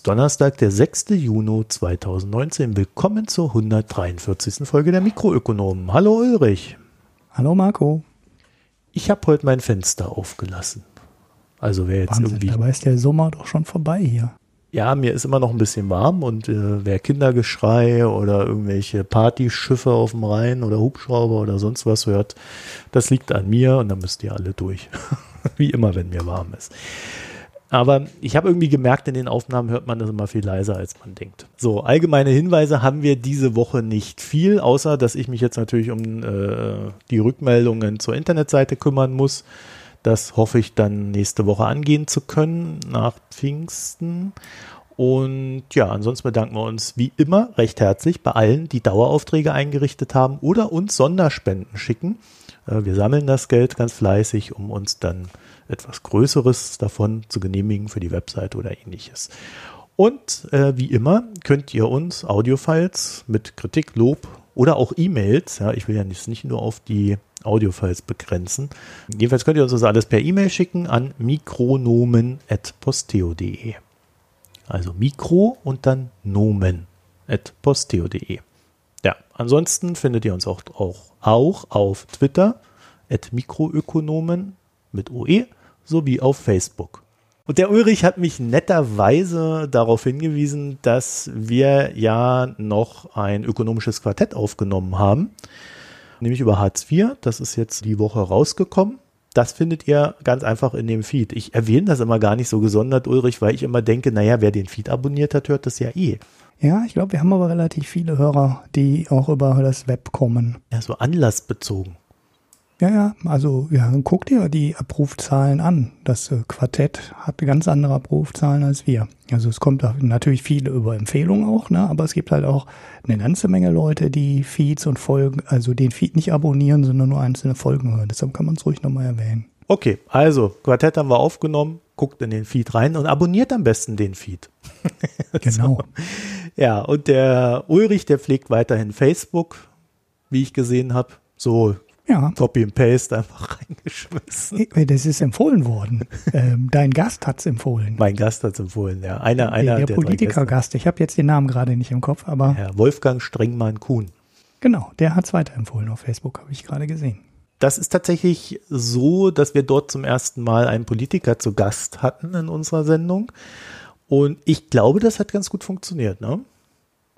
Ist Donnerstag, der 6. Juni 2019. Willkommen zur 143. Folge der Mikroökonomen. Hallo Ulrich. Hallo Marco. Ich habe heute mein Fenster aufgelassen. Also wer jetzt Wahnsinn, irgendwie. dabei ist der Sommer doch schon vorbei hier. Ja, mir ist immer noch ein bisschen warm und äh, wer Kindergeschrei oder irgendwelche Partyschiffe auf dem Rhein oder Hubschrauber oder sonst was hört, das liegt an mir und dann müsst ihr alle durch. Wie immer, wenn mir warm ist. Aber ich habe irgendwie gemerkt, in den Aufnahmen hört man das immer viel leiser, als man denkt. So, allgemeine Hinweise haben wir diese Woche nicht viel, außer dass ich mich jetzt natürlich um äh, die Rückmeldungen zur Internetseite kümmern muss. Das hoffe ich dann nächste Woche angehen zu können, nach Pfingsten. Und ja, ansonsten bedanken wir uns wie immer recht herzlich bei allen, die Daueraufträge eingerichtet haben oder uns Sonderspenden schicken. Äh, wir sammeln das Geld ganz fleißig, um uns dann etwas Größeres davon zu genehmigen für die Webseite oder ähnliches. Und äh, wie immer könnt ihr uns Audiofiles mit Kritik, Lob oder auch E-Mails, ja, ich will ja nicht, nicht nur auf die Audiofiles begrenzen. Jedenfalls könnt ihr uns das alles per E-Mail schicken an mikronomen.posteo.de. Also Mikro und dann Nomen.posteo.de. Ja, ansonsten findet ihr uns auch, auch, auch auf Twitter at Mikroökonomen mit OE sowie auf Facebook. Und der Ulrich hat mich netterweise darauf hingewiesen, dass wir ja noch ein ökonomisches Quartett aufgenommen haben, nämlich über Hartz IV. Das ist jetzt die Woche rausgekommen. Das findet ihr ganz einfach in dem Feed. Ich erwähne das immer gar nicht so gesondert, Ulrich, weil ich immer denke, naja, wer den Feed abonniert hat, hört das ja eh. Ja, ich glaube, wir haben aber relativ viele Hörer, die auch über das Web kommen. Ja, so anlassbezogen. Ja, ja, also ja, guck dir die Abrufzahlen an. Das äh, Quartett hat ganz andere Abrufzahlen als wir. Also es kommt natürlich viele über Empfehlungen auch, ne? aber es gibt halt auch eine ganze Menge Leute, die Feeds und Folgen, also den Feed nicht abonnieren, sondern nur einzelne Folgen hören. Deshalb kann man es ruhig nochmal erwähnen. Okay, also Quartett haben wir aufgenommen, guckt in den Feed rein und abonniert am besten den Feed. Genau. so. Ja, und der Ulrich, der pflegt weiterhin Facebook, wie ich gesehen habe. So ja. Copy and Paste einfach reingeschmissen. Das ist empfohlen worden. ähm, dein Gast hat es empfohlen. Mein Gast hat es empfohlen, ja. Einer, einer der, der Politikergast. Ich habe jetzt den Namen gerade nicht im Kopf, aber. Herr Wolfgang Strengmann-Kuhn. Genau, der hat es weiterempfohlen auf Facebook, habe ich gerade gesehen. Das ist tatsächlich so, dass wir dort zum ersten Mal einen Politiker zu Gast hatten in unserer Sendung. Und ich glaube, das hat ganz gut funktioniert, ne?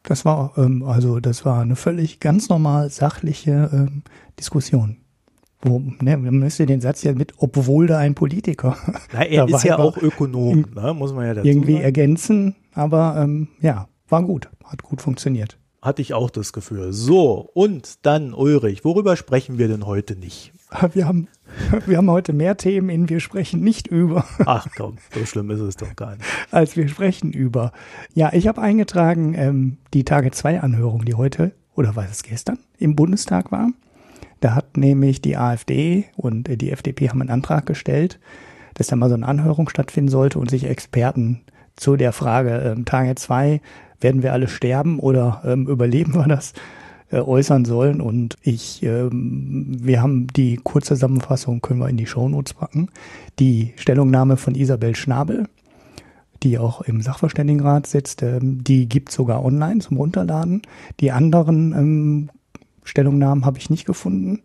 Das war ähm, also das war eine völlig ganz normal sachliche ähm, Diskussion. Wo, ne, man müsste den Satz ja mit, obwohl da ein Politiker. Na, er ist ja auch Ökonom, ne, muss man ja dazu Irgendwie sagen. ergänzen, aber ähm, ja, war gut, hat gut funktioniert. Hatte ich auch das Gefühl. So, und dann Ulrich, worüber sprechen wir denn heute nicht? Wir haben, wir haben heute mehr Themen, in wir sprechen nicht über. Ach komm, so schlimm ist es doch gar nicht. Als wir sprechen über. Ja, ich habe eingetragen ähm, die Tage 2 Anhörung, die heute, oder war es gestern, im Bundestag war. Da hat nämlich die AfD und die FDP haben einen Antrag gestellt, dass da mal so eine Anhörung stattfinden sollte und sich Experten zu der Frage ähm, Tage 2, werden wir alle sterben oder ähm, überleben wir das, äh, äußern sollen. Und ich, ähm, wir haben die Kurzzusammenfassung, können wir in die Shownotes packen. Die Stellungnahme von Isabel Schnabel, die auch im Sachverständigenrat sitzt, ähm, die gibt sogar online zum Runterladen. Die anderen ähm, Stellungnahmen habe ich nicht gefunden.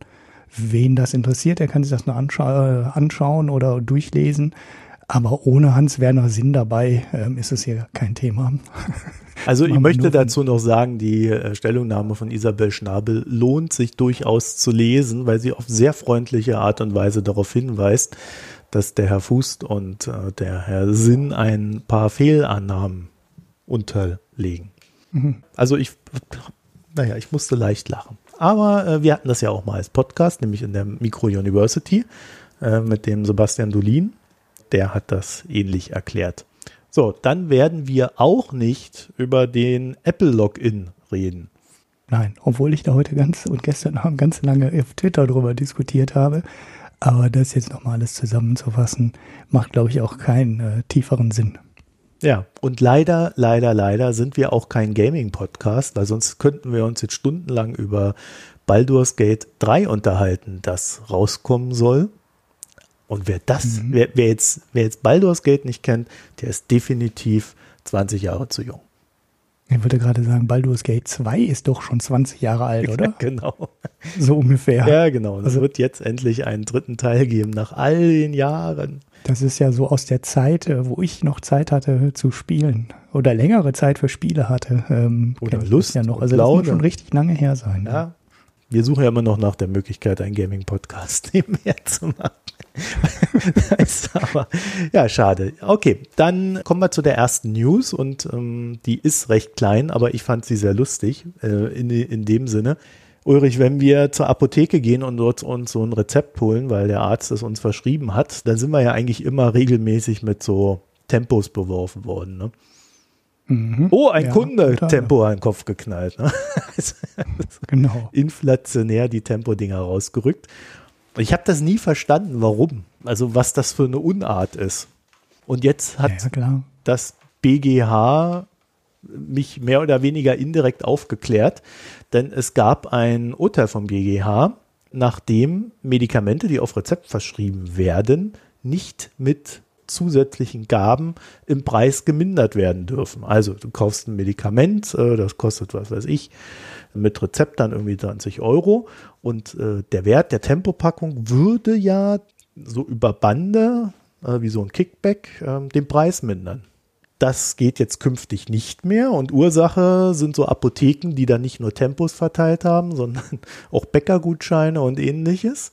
Wen das interessiert, der kann sich das nur anscha äh, anschauen oder durchlesen. Aber ohne Hans-Werner Sinn dabei ähm, ist es hier kein Thema. Also ich möchte dazu noch sagen, die äh, Stellungnahme von Isabel Schnabel lohnt sich durchaus zu lesen, weil sie auf sehr freundliche Art und Weise darauf hinweist, dass der Herr Fußt und äh, der Herr Sinn ein paar Fehlannahmen unterlegen. Mhm. Also ich, naja, ich musste leicht lachen. Aber äh, wir hatten das ja auch mal als Podcast, nämlich in der Micro University äh, mit dem Sebastian Dolin. Der hat das ähnlich erklärt. So, dann werden wir auch nicht über den Apple Login reden. Nein, obwohl ich da heute ganz und gestern Abend ganz lange auf Twitter drüber diskutiert habe. Aber das jetzt nochmal alles zusammenzufassen, macht, glaube ich, auch keinen äh, tieferen Sinn. Ja, und leider, leider, leider sind wir auch kein Gaming-Podcast, weil sonst könnten wir uns jetzt stundenlang über Baldur's Gate 3 unterhalten, das rauskommen soll. Und wer das, mhm. wer, wer, jetzt, wer jetzt Baldur's Gate nicht kennt, der ist definitiv 20 Jahre zu jung. Ich würde gerade sagen, Baldur's Gate 2 ist doch schon 20 Jahre alt, oder? Ja, genau. So ungefähr. Ja, genau. Es also, wird jetzt endlich einen dritten Teil geben, nach all den Jahren. Das ist ja so aus der Zeit, äh, wo ich noch Zeit hatte zu spielen oder längere Zeit für Spiele hatte. Ähm, oder Lust ja noch. Also das muss schon richtig lange her sein. Ja. Wir suchen ja immer noch nach der Möglichkeit, einen Gaming-Podcast nebenher zu machen. aber, ja, schade. Okay, dann kommen wir zu der ersten News und ähm, die ist recht klein, aber ich fand sie sehr lustig äh, in, in dem Sinne. Ulrich, wenn wir zur Apotheke gehen und dort uns so ein Rezept holen, weil der Arzt es uns verschrieben hat, dann sind wir ja eigentlich immer regelmäßig mit so Tempos beworfen worden. Ne? Mhm. Oh, ein ja, Kunde, total. Tempo an den Kopf geknallt. Ne? genau. Inflationär die Tempo-Dinger rausgerückt. Ich habe das nie verstanden, warum. Also was das für eine Unart ist. Und jetzt hat ja, das BGH mich mehr oder weniger indirekt aufgeklärt, denn es gab ein Urteil vom BGH, nachdem Medikamente, die auf Rezept verschrieben werden, nicht mit zusätzlichen Gaben im Preis gemindert werden dürfen. Also du kaufst ein Medikament, äh, das kostet, was weiß ich, mit Rezept dann irgendwie 20 Euro und äh, der Wert der Tempopackung würde ja so über Bande, äh, wie so ein Kickback, äh, den Preis mindern. Das geht jetzt künftig nicht mehr und Ursache sind so Apotheken, die dann nicht nur Tempos verteilt haben, sondern auch Bäckergutscheine und ähnliches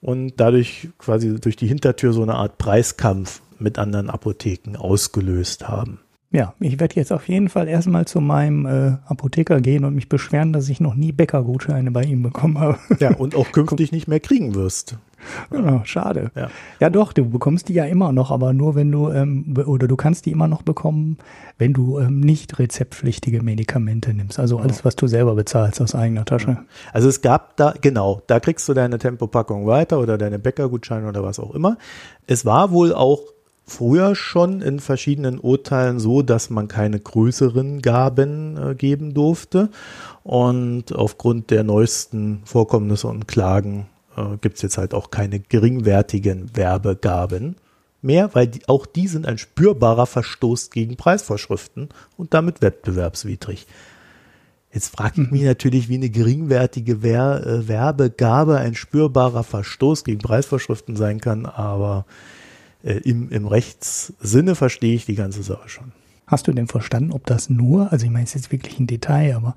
und dadurch quasi durch die Hintertür so eine Art Preiskampf mit anderen Apotheken ausgelöst haben. Ja, ich werde jetzt auf jeden Fall erstmal zu meinem äh, Apotheker gehen und mich beschweren, dass ich noch nie Bäckergutscheine bei ihm bekommen habe. Ja, und auch künftig nicht mehr kriegen wirst. Genau, schade. Ja. ja, doch, du bekommst die ja immer noch, aber nur wenn du, ähm, oder du kannst die immer noch bekommen, wenn du ähm, nicht rezeptpflichtige Medikamente nimmst. Also alles, was du selber bezahlst aus eigener Tasche. Also es gab da, genau, da kriegst du deine Tempopackung weiter oder deine Bäckergutscheine oder was auch immer. Es war wohl auch früher schon in verschiedenen Urteilen so, dass man keine größeren Gaben äh, geben durfte. Und aufgrund der neuesten Vorkommnisse und Klagen äh, gibt es jetzt halt auch keine geringwertigen Werbegaben mehr, weil die, auch die sind ein spürbarer Verstoß gegen Preisvorschriften und damit wettbewerbswidrig. Jetzt frage ich mich mhm. natürlich, wie eine geringwertige Wer äh, Werbegabe ein spürbarer Verstoß gegen Preisvorschriften sein kann, aber äh, im, im Rechtssinne verstehe ich die ganze Sache schon. Hast du denn verstanden, ob das nur, also ich meine es jetzt wirklich ein Detail, aber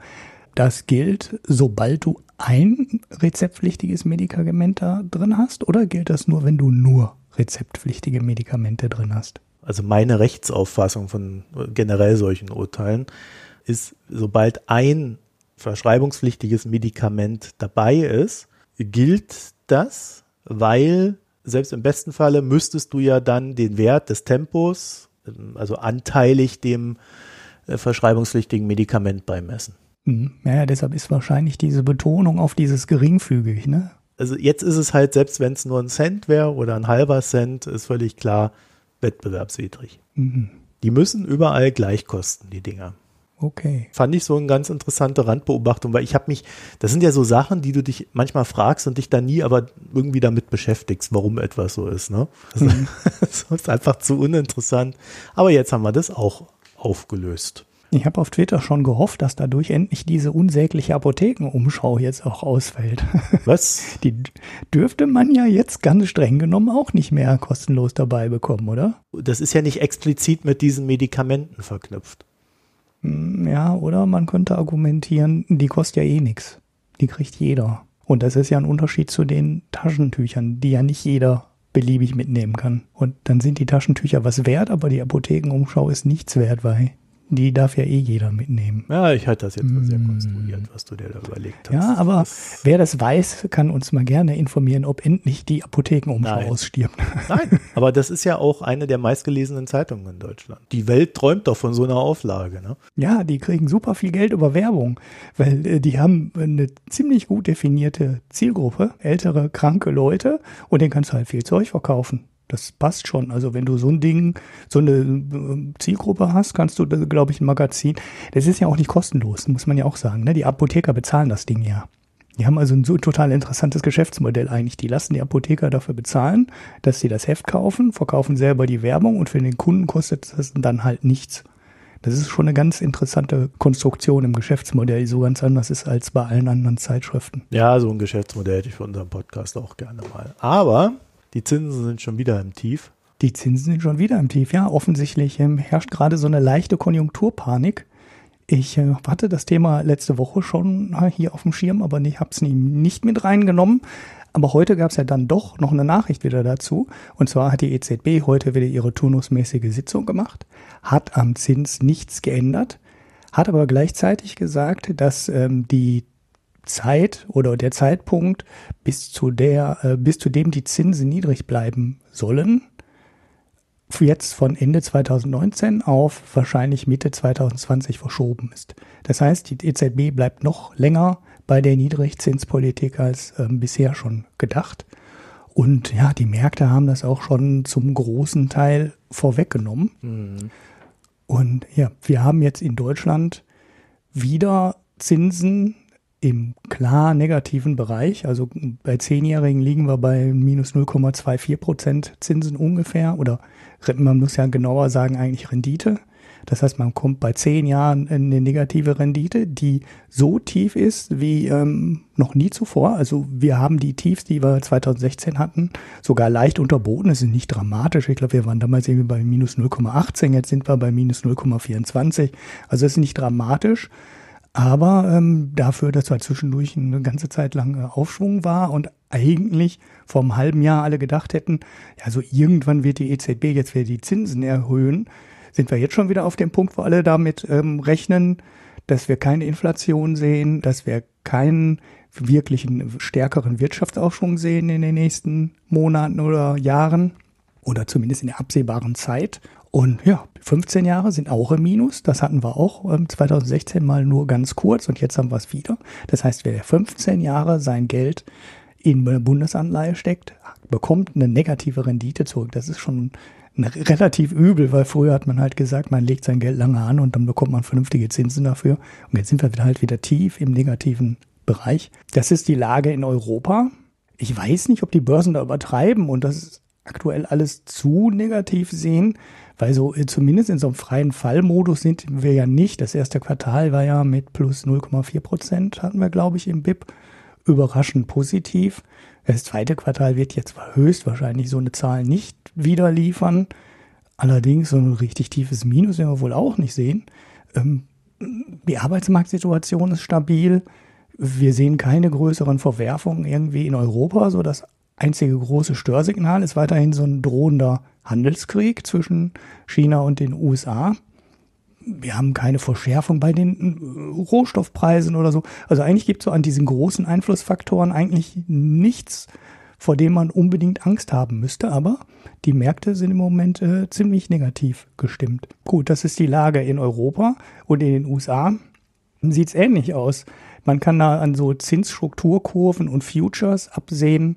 das gilt, sobald du ein rezeptpflichtiges Medikament da drin hast, oder gilt das nur, wenn du nur rezeptpflichtige Medikamente drin hast? Also meine Rechtsauffassung von generell solchen Urteilen ist, sobald ein verschreibungspflichtiges Medikament dabei ist, gilt das, weil selbst im besten Falle müsstest du ja dann den Wert des Tempos, also anteilig dem äh, verschreibungspflichtigen Medikament beimessen. Mhm. Ja, deshalb ist wahrscheinlich diese Betonung auf dieses geringfügig, ne? Also jetzt ist es halt, selbst wenn es nur ein Cent wäre oder ein halber Cent, ist völlig klar wettbewerbswidrig. Mhm. Die müssen überall gleich kosten, die Dinger. Okay. Fand ich so eine ganz interessante Randbeobachtung, weil ich habe mich, das sind ja so Sachen, die du dich manchmal fragst und dich dann nie aber irgendwie damit beschäftigst, warum etwas so ist. Ne? Das, mhm. das ist einfach zu uninteressant. Aber jetzt haben wir das auch aufgelöst. Ich habe auf Twitter schon gehofft, dass dadurch endlich diese unsägliche Apothekenumschau jetzt auch ausfällt. Was? Die dürfte man ja jetzt ganz streng genommen auch nicht mehr kostenlos dabei bekommen, oder? Das ist ja nicht explizit mit diesen Medikamenten verknüpft. Hm, ja, oder man könnte argumentieren, die kostet ja eh nichts. Die kriegt jeder. Und das ist ja ein Unterschied zu den Taschentüchern, die ja nicht jeder beliebig mitnehmen kann. Und dann sind die Taschentücher was wert, aber die Apothekenumschau ist nichts wert, weil die darf ja eh jeder mitnehmen. Ja, ich halte das jetzt mm. sehr konstruiert, was du dir da überlegt hast. Ja, aber das wer das weiß, kann uns mal gerne informieren, ob endlich die Apothekenumschau Nein. ausstirbt. Nein, aber das ist ja auch eine der meistgelesenen Zeitungen in Deutschland. Die Welt träumt doch von so einer Auflage, ne? Ja, die kriegen super viel Geld über Werbung, weil äh, die haben eine ziemlich gut definierte Zielgruppe, ältere, kranke Leute und denen kannst du halt viel Zeug verkaufen. Das passt schon. Also wenn du so ein Ding, so eine äh, Zielgruppe hast, kannst du, glaube ich, ein Magazin. Das ist ja auch nicht kostenlos, muss man ja auch sagen. Ne? Die Apotheker bezahlen das Ding ja. Die haben also ein so total interessantes Geschäftsmodell eigentlich. Die lassen die Apotheker dafür bezahlen, dass sie das Heft kaufen, verkaufen selber die Werbung und für den Kunden kostet das dann halt nichts. Das ist schon eine ganz interessante Konstruktion im Geschäftsmodell, die so ganz anders ist als bei allen anderen Zeitschriften. Ja, so ein Geschäftsmodell hätte ich für unseren Podcast auch gerne mal. Aber die Zinsen sind schon wieder im Tief. Die Zinsen sind schon wieder im Tief, ja. Offensichtlich ähm, herrscht gerade so eine leichte Konjunkturpanik. Ich äh, hatte das Thema letzte Woche schon äh, hier auf dem Schirm, aber ich habe es nicht mit reingenommen. Aber heute gab es ja dann doch noch eine Nachricht wieder dazu. Und zwar hat die EZB heute wieder ihre turnusmäßige Sitzung gemacht, hat am Zins nichts geändert, hat aber gleichzeitig gesagt, dass ähm, die Zeit oder der Zeitpunkt, bis zu der, äh, bis zu dem die Zinsen niedrig bleiben sollen, jetzt von Ende 2019 auf wahrscheinlich Mitte 2020 verschoben ist. Das heißt, die EZB bleibt noch länger bei der Niedrigzinspolitik als ähm, bisher schon gedacht. Und ja, die Märkte haben das auch schon zum großen Teil vorweggenommen. Mhm. Und ja, wir haben jetzt in Deutschland wieder Zinsen im klar negativen Bereich. Also bei Zehnjährigen liegen wir bei minus 0,24 Prozent Zinsen ungefähr. Oder man muss ja genauer sagen, eigentlich Rendite. Das heißt, man kommt bei zehn Jahren in eine negative Rendite, die so tief ist wie ähm, noch nie zuvor. Also wir haben die Tiefs, die wir 2016 hatten, sogar leicht unterboten. Es ist nicht dramatisch. Ich glaube, wir waren damals irgendwie bei minus 0,18, jetzt sind wir bei minus 0,24. Also es ist nicht dramatisch. Aber ähm, dafür, dass wir zwischendurch eine ganze Zeit lang äh, Aufschwung war und eigentlich vor einem halben Jahr alle gedacht hätten, ja, so irgendwann wird die EZB jetzt wieder die Zinsen erhöhen, sind wir jetzt schon wieder auf dem Punkt, wo alle damit ähm, rechnen, dass wir keine Inflation sehen, dass wir keinen wirklichen stärkeren Wirtschaftsaufschwung sehen in den nächsten Monaten oder Jahren oder zumindest in der absehbaren Zeit. Und ja, 15 Jahre sind auch im Minus. Das hatten wir auch ähm, 2016 mal nur ganz kurz und jetzt haben wir es wieder. Das heißt, wer 15 Jahre sein Geld in eine Bundesanleihe steckt, bekommt eine negative Rendite zurück. Das ist schon relativ übel, weil früher hat man halt gesagt, man legt sein Geld lange an und dann bekommt man vernünftige Zinsen dafür. Und jetzt sind wir halt wieder tief im negativen Bereich. Das ist die Lage in Europa. Ich weiß nicht, ob die Börsen da übertreiben und das aktuell alles zu negativ sehen, weil so äh, zumindest in so einem freien Fallmodus sind wir ja nicht. Das erste Quartal war ja mit plus 0,4 Prozent, hatten wir, glaube ich, im BIP. Überraschend positiv. Das zweite Quartal wird jetzt höchstwahrscheinlich so eine Zahl nicht wieder liefern. Allerdings so ein richtig tiefes Minus werden wir wohl auch nicht sehen. Ähm, die Arbeitsmarktsituation ist stabil. Wir sehen keine größeren Verwerfungen irgendwie in Europa. So das einzige große Störsignal ist weiterhin so ein drohender Handelskrieg zwischen China und den USA. Wir haben keine Verschärfung bei den äh, Rohstoffpreisen oder so. Also eigentlich gibt es so an diesen großen Einflussfaktoren eigentlich nichts, vor dem man unbedingt Angst haben müsste. Aber die Märkte sind im Moment äh, ziemlich negativ gestimmt. Gut, das ist die Lage in Europa und in den USA sieht es ähnlich aus. Man kann da an so Zinsstrukturkurven und Futures absehen,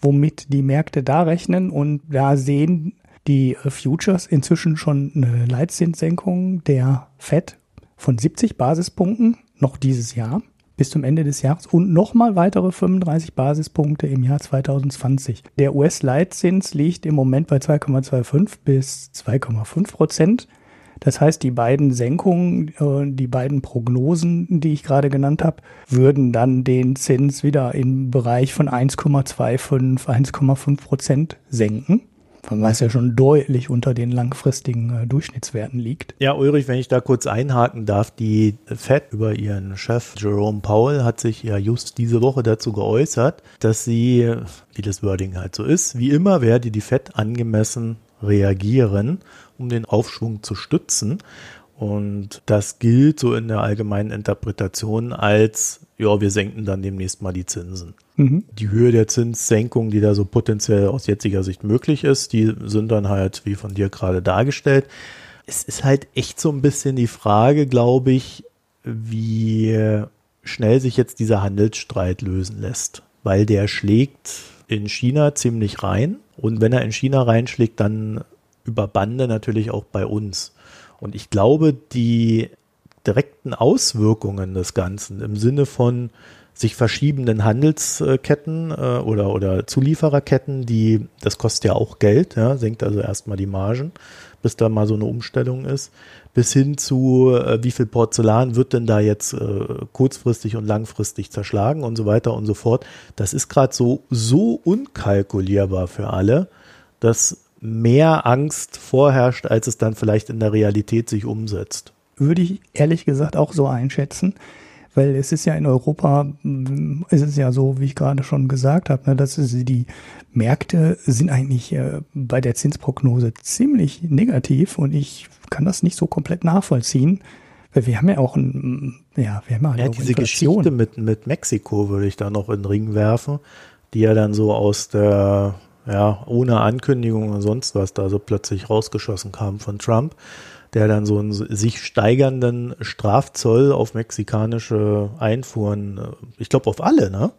womit die Märkte da rechnen und da sehen die äh, Futures inzwischen schon eine Leitzinssenkung der Fed von 70 Basispunkten noch dieses Jahr bis zum Ende des Jahres und nochmal weitere 35 Basispunkte im Jahr 2020. Der US-Leitzins liegt im Moment bei 2,25 bis 2,5 Prozent. Das heißt, die beiden Senkungen, äh, die beiden Prognosen, die ich gerade genannt habe, würden dann den Zins wieder im Bereich von 1,25, 1,5 Prozent senken was ja schon deutlich unter den langfristigen äh, Durchschnittswerten liegt. Ja, Ulrich, wenn ich da kurz einhaken darf, die Fed über ihren Chef Jerome Powell hat sich ja just diese Woche dazu geäußert, dass sie, wie das Wording halt so ist, wie immer werde die Fed angemessen reagieren, um den Aufschwung zu stützen. Und das gilt so in der allgemeinen Interpretation als, ja, wir senken dann demnächst mal die Zinsen. Mhm. Die Höhe der Zinssenkung, die da so potenziell aus jetziger Sicht möglich ist, die sind dann halt, wie von dir gerade dargestellt. Es ist halt echt so ein bisschen die Frage, glaube ich, wie schnell sich jetzt dieser Handelsstreit lösen lässt. Weil der schlägt in China ziemlich rein. Und wenn er in China reinschlägt, dann über Bande natürlich auch bei uns. Und ich glaube, die direkten Auswirkungen des Ganzen im Sinne von sich verschiebenden Handelsketten äh, oder, oder Zuliefererketten, die, das kostet ja auch Geld, ja, senkt also erstmal die Margen bis da mal so eine Umstellung ist, bis hin zu, äh, wie viel Porzellan wird denn da jetzt äh, kurzfristig und langfristig zerschlagen und so weiter und so fort. Das ist gerade so, so unkalkulierbar für alle, dass mehr Angst vorherrscht, als es dann vielleicht in der Realität sich umsetzt. Würde ich ehrlich gesagt auch so einschätzen weil es ist ja in Europa, mm, ist es ja so, wie ich gerade schon gesagt habe, ne, dass die Märkte sind eigentlich äh, bei der Zinsprognose ziemlich negativ und ich kann das nicht so komplett nachvollziehen. Weil wir haben ja auch ein, ja, wir haben ja, ja diese Inflation. Geschichte mit, mit Mexiko würde ich da noch in den Ring werfen, die ja dann so aus der, ja, ohne Ankündigung und sonst was da so plötzlich rausgeschossen kam von Trump der dann so einen sich steigernden Strafzoll auf mexikanische Einfuhren, äh, ich glaube auf alle, ne?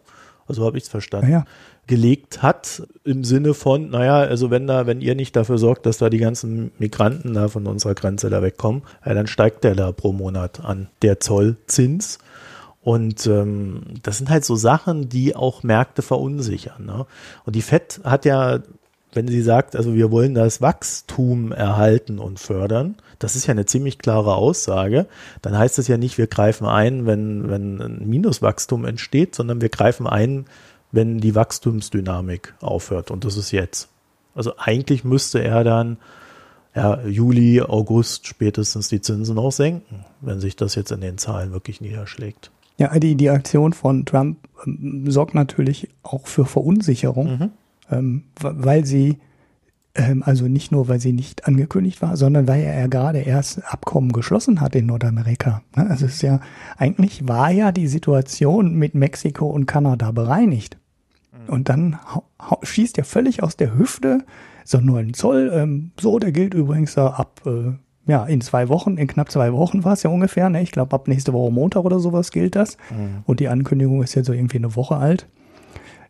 Also habe ich es verstanden. Ja, ja. gelegt hat im Sinne von, naja, also wenn da, wenn ihr nicht dafür sorgt, dass da die ganzen Migranten da von unserer Grenze da wegkommen, ja, dann steigt der da pro Monat an, der Zollzins. Und ähm, das sind halt so Sachen, die auch Märkte verunsichern. Ne? Und die FED hat ja wenn sie sagt, also wir wollen das Wachstum erhalten und fördern, das ist ja eine ziemlich klare Aussage, dann heißt es ja nicht, wir greifen ein, wenn, wenn ein Minuswachstum entsteht, sondern wir greifen ein, wenn die Wachstumsdynamik aufhört. Und das ist jetzt. Also eigentlich müsste er dann ja, Juli, August spätestens die Zinsen auch senken, wenn sich das jetzt in den Zahlen wirklich niederschlägt. Ja, die, die Aktion von Trump ähm, sorgt natürlich auch für Verunsicherung. Mhm ähm, weil sie, also nicht nur, weil sie nicht angekündigt war, sondern weil er ja gerade erst Abkommen geschlossen hat in Nordamerika. Ne? Also es ist ja, eigentlich war ja die Situation mit Mexiko und Kanada bereinigt. Mhm. Und dann schießt er völlig aus der Hüfte so nur ein Zoll. Ähm, so, der gilt übrigens da ab, äh, ja, in zwei Wochen, in knapp zwei Wochen war es ja ungefähr. Ne? Ich glaube, ab nächste Woche Montag oder sowas gilt das. Mhm. Und die Ankündigung ist ja so irgendwie eine Woche alt.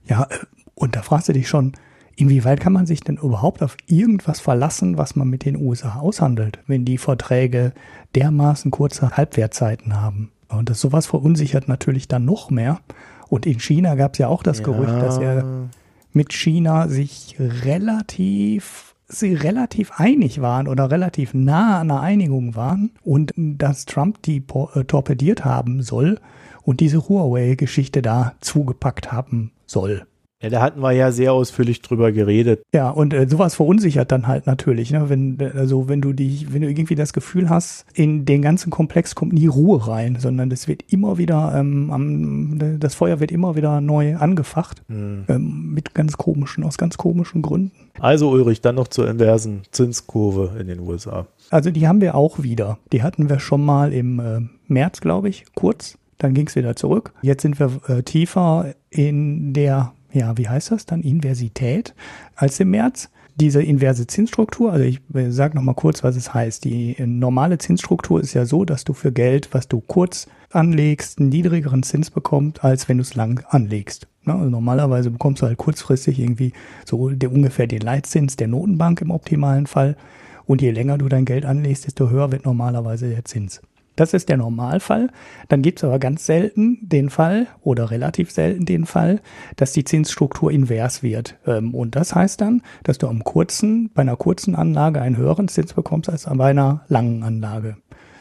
Ja, äh, und da fragst du dich schon, inwieweit kann man sich denn überhaupt auf irgendwas verlassen, was man mit den USA aushandelt, wenn die Verträge dermaßen kurze Halbwertzeiten haben? Und das sowas verunsichert natürlich dann noch mehr. Und in China gab es ja auch das ja. Gerücht, dass er mit China sich relativ sie relativ einig waren oder relativ nah an einer Einigung waren und dass Trump die äh, torpediert haben soll und diese Huawei-Geschichte da zugepackt haben soll. Ja, da hatten wir ja sehr ausführlich drüber geredet. Ja, und äh, sowas verunsichert dann halt natürlich, ne? Wenn, also wenn du dich, wenn du irgendwie das Gefühl hast, in den ganzen Komplex kommt nie Ruhe rein, sondern es wird immer wieder, ähm, am, das Feuer wird immer wieder neu angefacht. Hm. Ähm, mit ganz komischen, aus ganz komischen Gründen. Also Ulrich, dann noch zur inversen Zinskurve in den USA. Also die haben wir auch wieder. Die hatten wir schon mal im äh, März, glaube ich, kurz. Dann ging es wieder zurück. Jetzt sind wir äh, tiefer in der ja, wie heißt das dann, Inversität als im März. Diese inverse Zinsstruktur, also ich sage nochmal kurz, was es heißt. Die normale Zinsstruktur ist ja so, dass du für Geld, was du kurz anlegst, einen niedrigeren Zins bekommst, als wenn du es lang anlegst. Ne, also normalerweise bekommst du halt kurzfristig irgendwie so der, ungefähr den Leitzins der Notenbank im optimalen Fall. Und je länger du dein Geld anlegst, desto höher wird normalerweise der Zins. Das ist der Normalfall. Dann gibt es aber ganz selten den Fall oder relativ selten den Fall, dass die Zinsstruktur invers wird. Ähm, und das heißt dann, dass du am kurzen, bei einer kurzen Anlage einen höheren Zins bekommst als bei einer langen Anlage.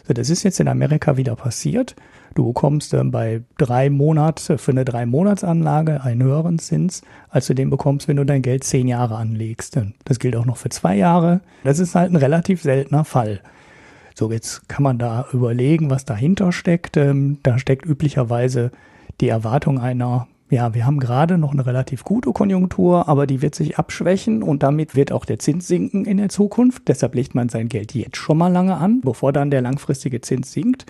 So, das ist jetzt in Amerika wieder passiert. Du bekommst ähm, bei drei Monate für eine drei Monatsanlage einen höheren Zins, als du den bekommst, wenn du dein Geld zehn Jahre anlegst. Das gilt auch noch für zwei Jahre. Das ist halt ein relativ seltener Fall. So, jetzt kann man da überlegen, was dahinter steckt. Ähm, da steckt üblicherweise die Erwartung einer, ja, wir haben gerade noch eine relativ gute Konjunktur, aber die wird sich abschwächen und damit wird auch der Zins sinken in der Zukunft. Deshalb legt man sein Geld jetzt schon mal lange an, bevor dann der langfristige Zins sinkt.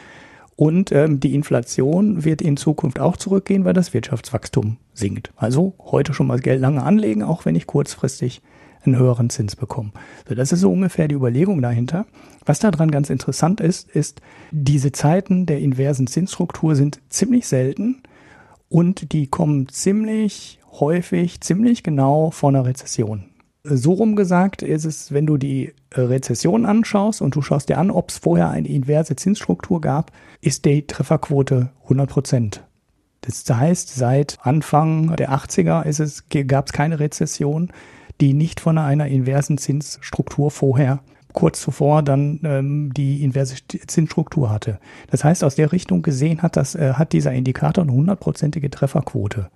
Und ähm, die Inflation wird in Zukunft auch zurückgehen, weil das Wirtschaftswachstum sinkt. Also heute schon mal Geld lange anlegen, auch wenn ich kurzfristig einen höheren Zins bekommen. So, das ist so ungefähr die Überlegung dahinter. Was daran ganz interessant ist, ist, diese Zeiten der inversen Zinsstruktur sind ziemlich selten und die kommen ziemlich häufig, ziemlich genau vor einer Rezession. So rum gesagt ist es, wenn du die Rezession anschaust und du schaust dir an, ob es vorher eine inverse Zinsstruktur gab, ist die Trefferquote 100 Prozent. Das heißt, seit Anfang der 80er ist es, gab es keine Rezession die nicht von einer inversen Zinsstruktur vorher kurz zuvor dann ähm, die inverse Zinsstruktur hatte. Das heißt, aus der Richtung gesehen hat, das, äh, hat dieser Indikator eine hundertprozentige Trefferquote.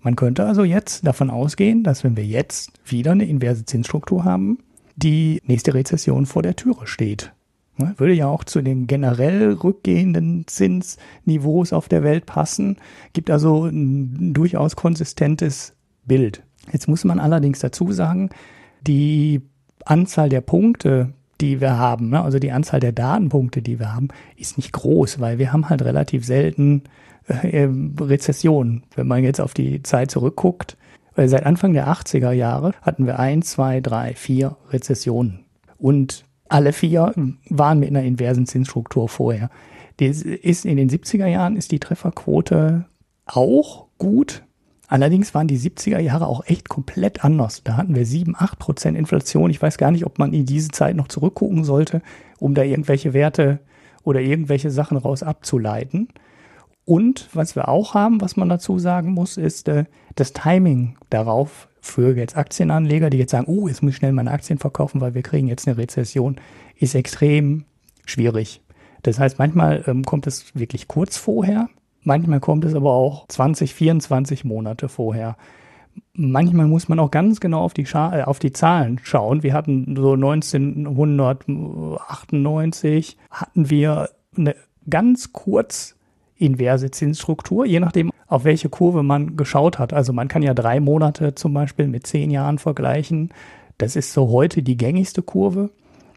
Man könnte also jetzt davon ausgehen, dass wenn wir jetzt wieder eine inverse Zinsstruktur haben, die nächste Rezession vor der Türe steht. Ne, würde ja auch zu den generell rückgehenden Zinsniveaus auf der Welt passen, gibt also ein durchaus konsistentes Bild. Jetzt muss man allerdings dazu sagen, die Anzahl der Punkte, die wir haben, ne, also die Anzahl der Datenpunkte, die wir haben, ist nicht groß, weil wir haben halt relativ selten äh, Rezessionen. Wenn man jetzt auf die Zeit zurückguckt, weil seit Anfang der 80er Jahre hatten wir ein, zwei, drei, vier Rezessionen. Und alle vier waren mit einer inversen Zinsstruktur vorher. Das ist in den 70er Jahren ist die Trefferquote auch gut. Allerdings waren die 70er Jahre auch echt komplett anders. Da hatten wir 7, 8 Prozent Inflation. Ich weiß gar nicht, ob man in diese Zeit noch zurückgucken sollte, um da irgendwelche Werte oder irgendwelche Sachen raus abzuleiten. Und was wir auch haben, was man dazu sagen muss, ist äh, das Timing darauf für jetzt Aktienanleger, die jetzt sagen, oh, jetzt muss ich schnell meine Aktien verkaufen, weil wir kriegen jetzt eine Rezession, ist extrem schwierig. Das heißt, manchmal ähm, kommt es wirklich kurz vorher, manchmal kommt es aber auch 20, 24 Monate vorher. Manchmal muss man auch ganz genau auf die, Scha äh, auf die Zahlen schauen. Wir hatten so 1998 hatten wir eine ganz kurz inverse Zinsstruktur, je nachdem, auf welche Kurve man geschaut hat. Also man kann ja drei Monate zum Beispiel mit zehn Jahren vergleichen. Das ist so heute die gängigste Kurve.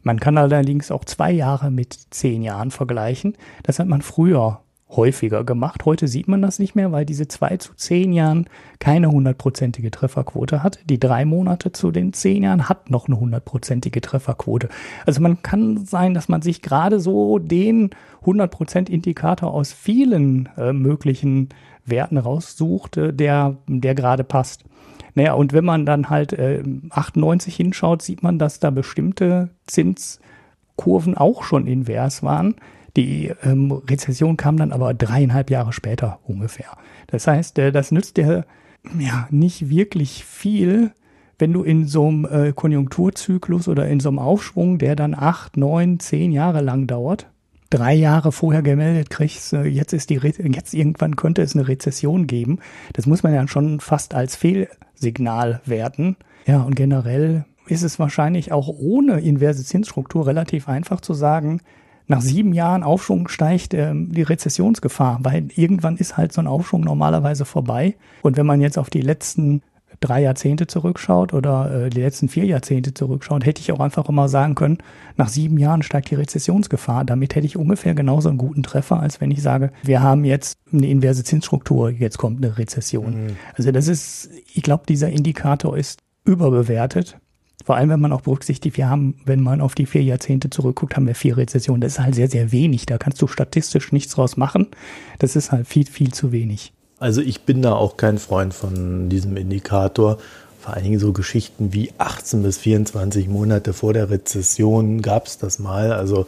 Man kann allerdings auch zwei Jahre mit zehn Jahren vergleichen. Das hat man früher häufiger gemacht. Heute sieht man das nicht mehr, weil diese zwei zu zehn Jahren keine hundertprozentige Trefferquote hat. Die drei Monate zu den zehn Jahren hat noch eine hundertprozentige Trefferquote. Also man kann sein, dass man sich gerade so den 100% Indikator aus vielen äh, möglichen Werten raussucht, äh, der, der gerade passt. Naja, und wenn man dann halt äh, 98 hinschaut, sieht man, dass da bestimmte Zinskurven auch schon invers waren die ähm, Rezession kam dann aber dreieinhalb Jahre später ungefähr. Das heißt, äh, das nützt dir ja nicht wirklich viel, wenn du in so einem äh, Konjunkturzyklus oder in so einem Aufschwung, der dann acht, neun, zehn Jahre lang dauert, drei Jahre vorher gemeldet kriegst, äh, jetzt ist die Re jetzt irgendwann könnte es eine Rezession geben. Das muss man ja schon fast als Fehlsignal werten. Ja, und generell ist es wahrscheinlich auch ohne inverse Zinsstruktur relativ einfach zu sagen, nach sieben Jahren Aufschwung steigt ähm, die Rezessionsgefahr, weil irgendwann ist halt so ein Aufschwung normalerweise vorbei. Und wenn man jetzt auf die letzten drei Jahrzehnte zurückschaut oder äh, die letzten vier Jahrzehnte zurückschaut, hätte ich auch einfach immer sagen können, nach sieben Jahren steigt die Rezessionsgefahr. Damit hätte ich ungefähr genauso einen guten Treffer, als wenn ich sage, wir haben jetzt eine inverse Zinsstruktur, jetzt kommt eine Rezession. Mhm. Also das ist, ich glaube, dieser Indikator ist überbewertet. Vor allem, wenn man auch berücksichtigt, wir haben, wenn man auf die vier Jahrzehnte zurückguckt, haben wir vier Rezessionen. Das ist halt sehr, sehr wenig. Da kannst du statistisch nichts draus machen. Das ist halt viel, viel zu wenig. Also ich bin da auch kein Freund von diesem Indikator. Vor allen Dingen so Geschichten wie 18 bis 24 Monate vor der Rezession gab es das mal. Also,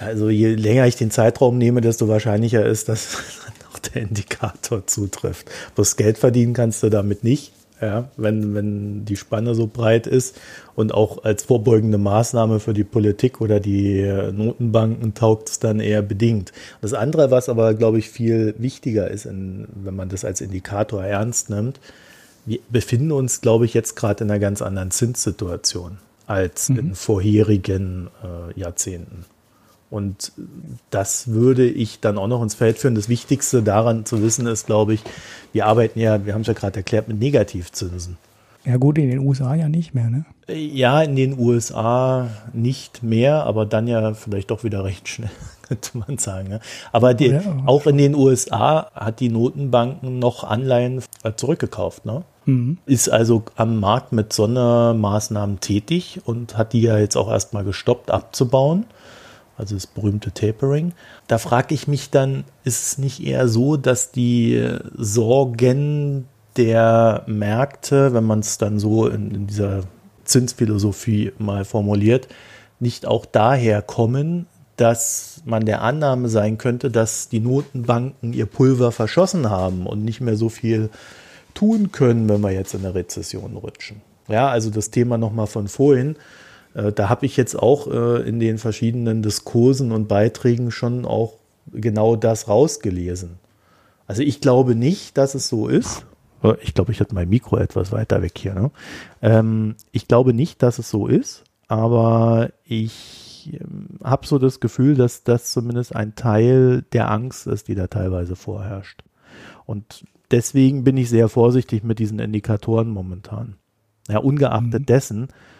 ja, also je länger ich den Zeitraum nehme, desto wahrscheinlicher ist, dass auch der Indikator zutrifft. Bloß Geld verdienen kannst du damit nicht ja, wenn, wenn die Spanne so breit ist und auch als vorbeugende Maßnahme für die Politik oder die Notenbanken taugt es dann eher bedingt. Das andere, was aber, glaube ich, viel wichtiger ist, in, wenn man das als Indikator ernst nimmt, wir befinden uns, glaube ich, jetzt gerade in einer ganz anderen Zinssituation als mhm. in vorherigen äh, Jahrzehnten. Und das würde ich dann auch noch ins Feld führen. Das Wichtigste daran zu wissen ist, glaube ich, wir arbeiten ja, wir haben es ja gerade erklärt, mit Negativzinsen. Ja gut, in den USA ja nicht mehr, ne? Ja, in den USA nicht mehr, aber dann ja vielleicht doch wieder recht schnell, könnte man sagen. Ne? Aber die, ja. auch in den USA hat die Notenbanken noch Anleihen zurückgekauft, ne? Mhm. Ist also am Markt mit Sondermaßnahmen tätig und hat die ja jetzt auch erstmal gestoppt abzubauen also das berühmte Tapering. Da frage ich mich dann, ist es nicht eher so, dass die Sorgen der Märkte, wenn man es dann so in, in, dieser Zinsphilosophie mal formuliert, nicht auch daher kommen, dass man der Annahme sein könnte, dass die Notenbanken ihr Pulver verschossen haben und nicht mehr so viel tun können, wenn wir jetzt in eine Rezession rutschen. Ja, also das Thema nochmal von vorhin da habe ich jetzt auch äh, in den verschiedenen Diskursen und Beiträgen schon auch genau das rausgelesen. Also ich glaube nicht, dass es so ist. Oh, ich glaube, ich hatte mein Mikro etwas weiter weg hier. Ne? Ähm, ich glaube nicht, dass es so ist, aber ich ähm, habe so das Gefühl, dass das zumindest ein Teil der Angst ist, die da teilweise vorherrscht. Und deswegen bin ich sehr vorsichtig mit diesen Indikatoren momentan. Ja, ungeachtet mhm. dessen, äh,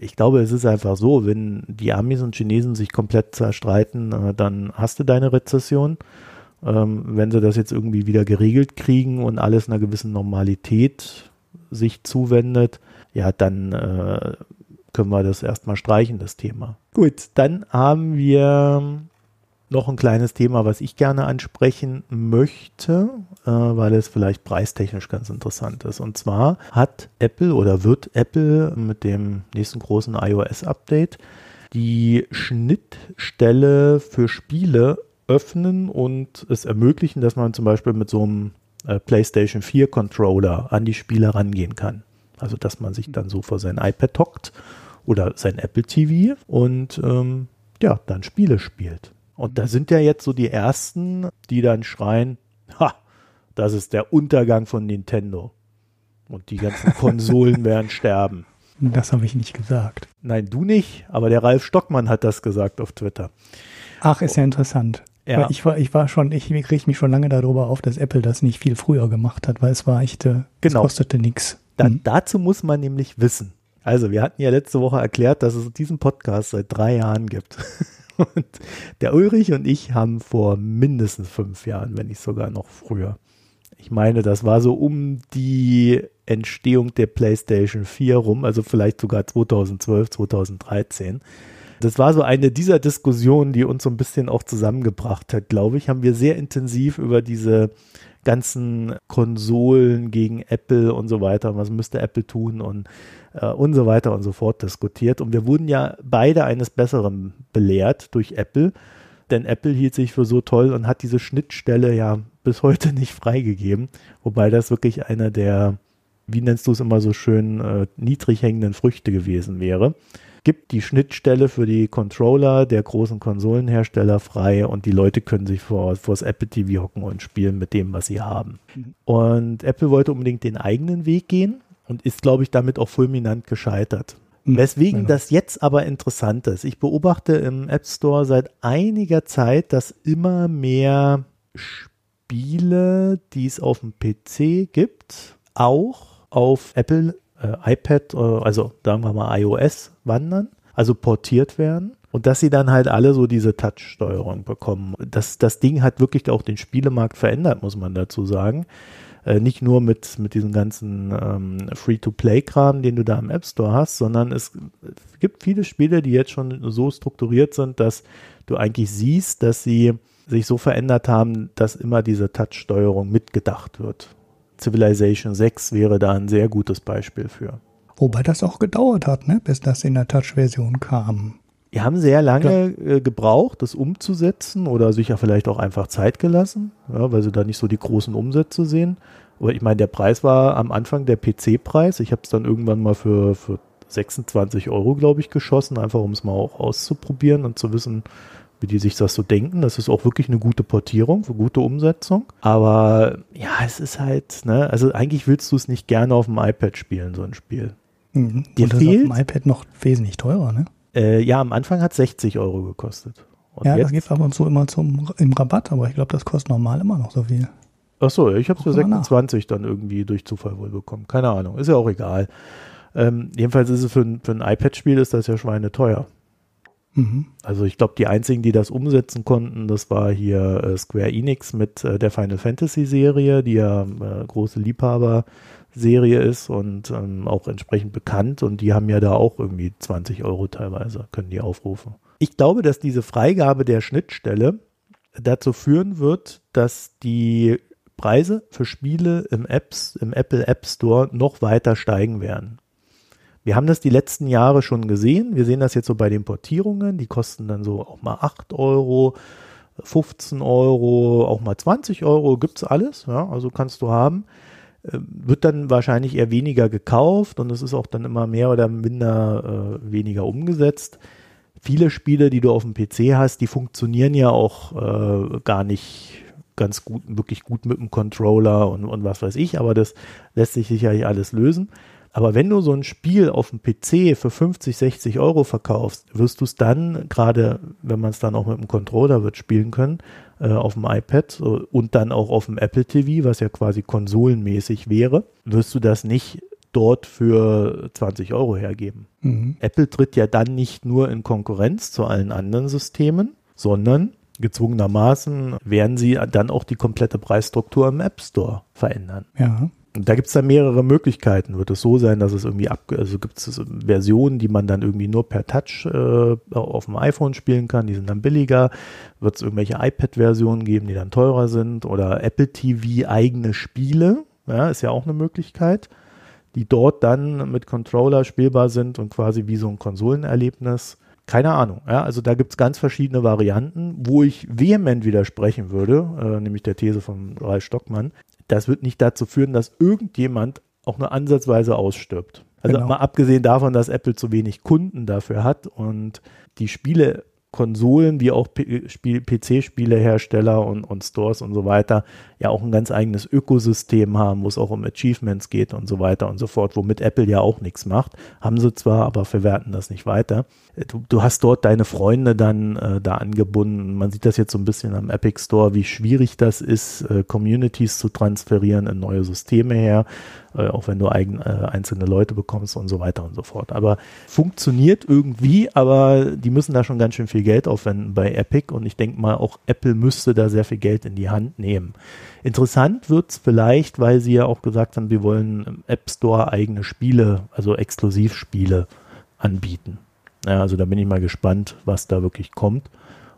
ich glaube, es ist einfach so, wenn die Amis und Chinesen sich komplett zerstreiten, äh, dann hast du deine Rezession. Ähm, wenn sie das jetzt irgendwie wieder geregelt kriegen und alles einer gewissen Normalität sich zuwendet, ja, dann äh, können wir das erstmal streichen, das Thema. Gut, dann haben wir noch ein kleines Thema, was ich gerne ansprechen möchte, äh, weil es vielleicht preistechnisch ganz interessant ist. Und zwar hat Apple oder wird Apple mit dem nächsten großen iOS-Update die Schnittstelle für Spiele öffnen und es ermöglichen, dass man zum Beispiel mit so einem äh, PlayStation 4 Controller an die Spiele rangehen kann. Also dass man sich dann so vor sein iPad hockt oder sein Apple TV und ähm, ja, dann Spiele spielt. Und da sind ja jetzt so die ersten, die dann schreien, ha, das ist der Untergang von Nintendo. Und die ganzen Konsolen werden sterben. Das habe ich nicht gesagt. Nein, du nicht, aber der Ralf Stockmann hat das gesagt auf Twitter. Ach, ist ja interessant. Ja. Ich war, ich war schon, ich kriege mich schon lange darüber auf, dass Apple das nicht viel früher gemacht hat, weil es war echt, äh, genau. es kostete nichts. Mhm. Dazu muss man nämlich wissen. Also, wir hatten ja letzte Woche erklärt, dass es diesen Podcast seit drei Jahren gibt. Und der Ulrich und ich haben vor mindestens fünf Jahren, wenn nicht sogar noch früher. Ich meine, das war so um die Entstehung der PlayStation 4 rum, also vielleicht sogar 2012, 2013. Das war so eine dieser Diskussionen, die uns so ein bisschen auch zusammengebracht hat, glaube ich, haben wir sehr intensiv über diese ganzen Konsolen gegen Apple und so weiter, was müsste Apple tun und äh, und so weiter und so fort diskutiert. Und wir wurden ja beide eines Besseren belehrt durch Apple, denn Apple hielt sich für so toll und hat diese Schnittstelle ja bis heute nicht freigegeben, wobei das wirklich einer der, wie nennst du es immer so schön, äh, niedrig hängenden Früchte gewesen wäre. Gibt die Schnittstelle für die Controller der großen Konsolenhersteller frei und die Leute können sich vor, vor das Apple TV hocken und spielen mit dem, was sie haben. Mhm. Und Apple wollte unbedingt den eigenen Weg gehen und ist, glaube ich, damit auch fulminant gescheitert. Hm, Weswegen ja. das jetzt aber interessant ist. Ich beobachte im App Store seit einiger Zeit, dass immer mehr Spiele, die es auf dem PC gibt, auch auf Apple, äh, iPad, äh, also sagen wir mal iOS wandern, also portiert werden. Und dass sie dann halt alle so diese Touch-Steuerung bekommen. Das, das Ding hat wirklich auch den Spielemarkt verändert, muss man dazu sagen. Äh, nicht nur mit, mit diesem ganzen ähm, Free-to-Play-Kram, den du da im App Store hast, sondern es gibt viele Spiele, die jetzt schon so strukturiert sind, dass du eigentlich siehst, dass sie sich so verändert haben, dass immer diese Touch-Steuerung mitgedacht wird. Civilization 6 wäre da ein sehr gutes Beispiel für. Wobei das auch gedauert hat, ne, bis das in der Touch-Version kam. Die haben sehr lange äh, gebraucht, das umzusetzen oder sich ja vielleicht auch einfach Zeit gelassen, ja, weil sie da nicht so die großen Umsätze sehen. Aber ich meine, der Preis war am Anfang der PC-Preis. Ich habe es dann irgendwann mal für, für 26 Euro, glaube ich, geschossen, einfach um es mal auch auszuprobieren und zu wissen, wie die sich das so denken. Das ist auch wirklich eine gute Portierung, für gute Umsetzung. Aber ja, es ist halt, ne, also eigentlich willst du es nicht gerne auf dem iPad spielen, so ein Spiel. Mhm. Dir und das fehlt, auf dem iPad noch wesentlich teurer, ne? Äh, ja, am Anfang hat 60 Euro gekostet. Und ja, jetzt? das gibt ab und zu immer zum, im Rabatt, aber ich glaube, das kostet normal immer noch so viel. Ach so, ich habe es für 26 dann irgendwie durch Zufall wohl bekommen. Keine Ahnung, ist ja auch egal. Ähm, jedenfalls ist es für, ein, für ein iPad-Spiel ist das ja schweineteuer. Mhm. Also ich glaube, die einzigen, die das umsetzen konnten, das war hier äh, Square Enix mit äh, der Final Fantasy Serie, die ja äh, große Liebhaber Serie ist und ähm, auch entsprechend bekannt und die haben ja da auch irgendwie 20 Euro teilweise, können die aufrufen. Ich glaube, dass diese Freigabe der Schnittstelle dazu führen wird, dass die Preise für Spiele im Apps, im Apple App Store noch weiter steigen werden. Wir haben das die letzten Jahre schon gesehen. Wir sehen das jetzt so bei den Portierungen. Die kosten dann so auch mal 8 Euro, 15 Euro, auch mal 20 Euro, gibt's alles. Ja, also kannst du haben. äh, wird dann wahrscheinlich eher weniger gekauft und es ist auch dann immer mehr oder minder äh, weniger umgesetzt. Viele Spiele, die du auf dem PC hast, die funktionieren ja auch äh, gar nicht ganz gut, wirklich gut mit dem Controller und, und was weiß ich, aber das lässt sich sicherlich alles lösen. Aber wenn du so ein Spiel auf dem PC für 50, 60 Euro verkaufst, wirst du es dann, gerade wenn man es dann auch mit dem Controller wird spielen können, äh, auf dem iPad und dann auch auf dem Apple TV, was ja quasi konsolenmäßig wäre, wirst du das nicht dort für 20 Euro hergeben. Mhm. Apple tritt ja dann nicht nur in Konkurrenz zu allen anderen Systemen, sondern gezwungenermaßen werden sie dann auch die komplette Preisstruktur im App Store verändern. Ja. Da gibt es dann mehrere Möglichkeiten. Wird es so sein, dass es irgendwie ab, also gibt es Versionen, die man dann irgendwie nur per Touch äh, auf dem iPhone spielen kann, die sind dann billiger. Wird es irgendwelche iPad-Versionen geben, die dann teurer sind oder Apple TV eigene Spiele, ja, ist ja auch eine Möglichkeit, die dort dann mit Controller spielbar sind und quasi wie so ein Konsolenerlebnis keine Ahnung. Ja, also da gibt es ganz verschiedene Varianten, wo ich vehement widersprechen würde, äh, nämlich der These von Ralf Stockmann. Das wird nicht dazu führen, dass irgendjemand auch nur ansatzweise ausstirbt. Also genau. mal abgesehen davon, dass Apple zu wenig Kunden dafür hat und die Spiele Konsolen wie auch PC-Spielehersteller und, und Stores und so weiter ja auch ein ganz eigenes Ökosystem haben, wo es auch um Achievements geht und so weiter und so fort, womit Apple ja auch nichts macht. Haben sie zwar, aber verwerten das nicht weiter. Du, du hast dort deine Freunde dann äh, da angebunden. Man sieht das jetzt so ein bisschen am Epic Store, wie schwierig das ist, äh, Communities zu transferieren in neue Systeme her äh, auch wenn du eigen, äh, einzelne Leute bekommst und so weiter und so fort. Aber funktioniert irgendwie, aber die müssen da schon ganz schön viel Geld aufwenden bei Epic und ich denke mal, auch Apple müsste da sehr viel Geld in die Hand nehmen. Interessant wird es vielleicht, weil sie ja auch gesagt haben, sie wollen im App Store eigene Spiele, also Exklusivspiele anbieten. Ja, also da bin ich mal gespannt, was da wirklich kommt.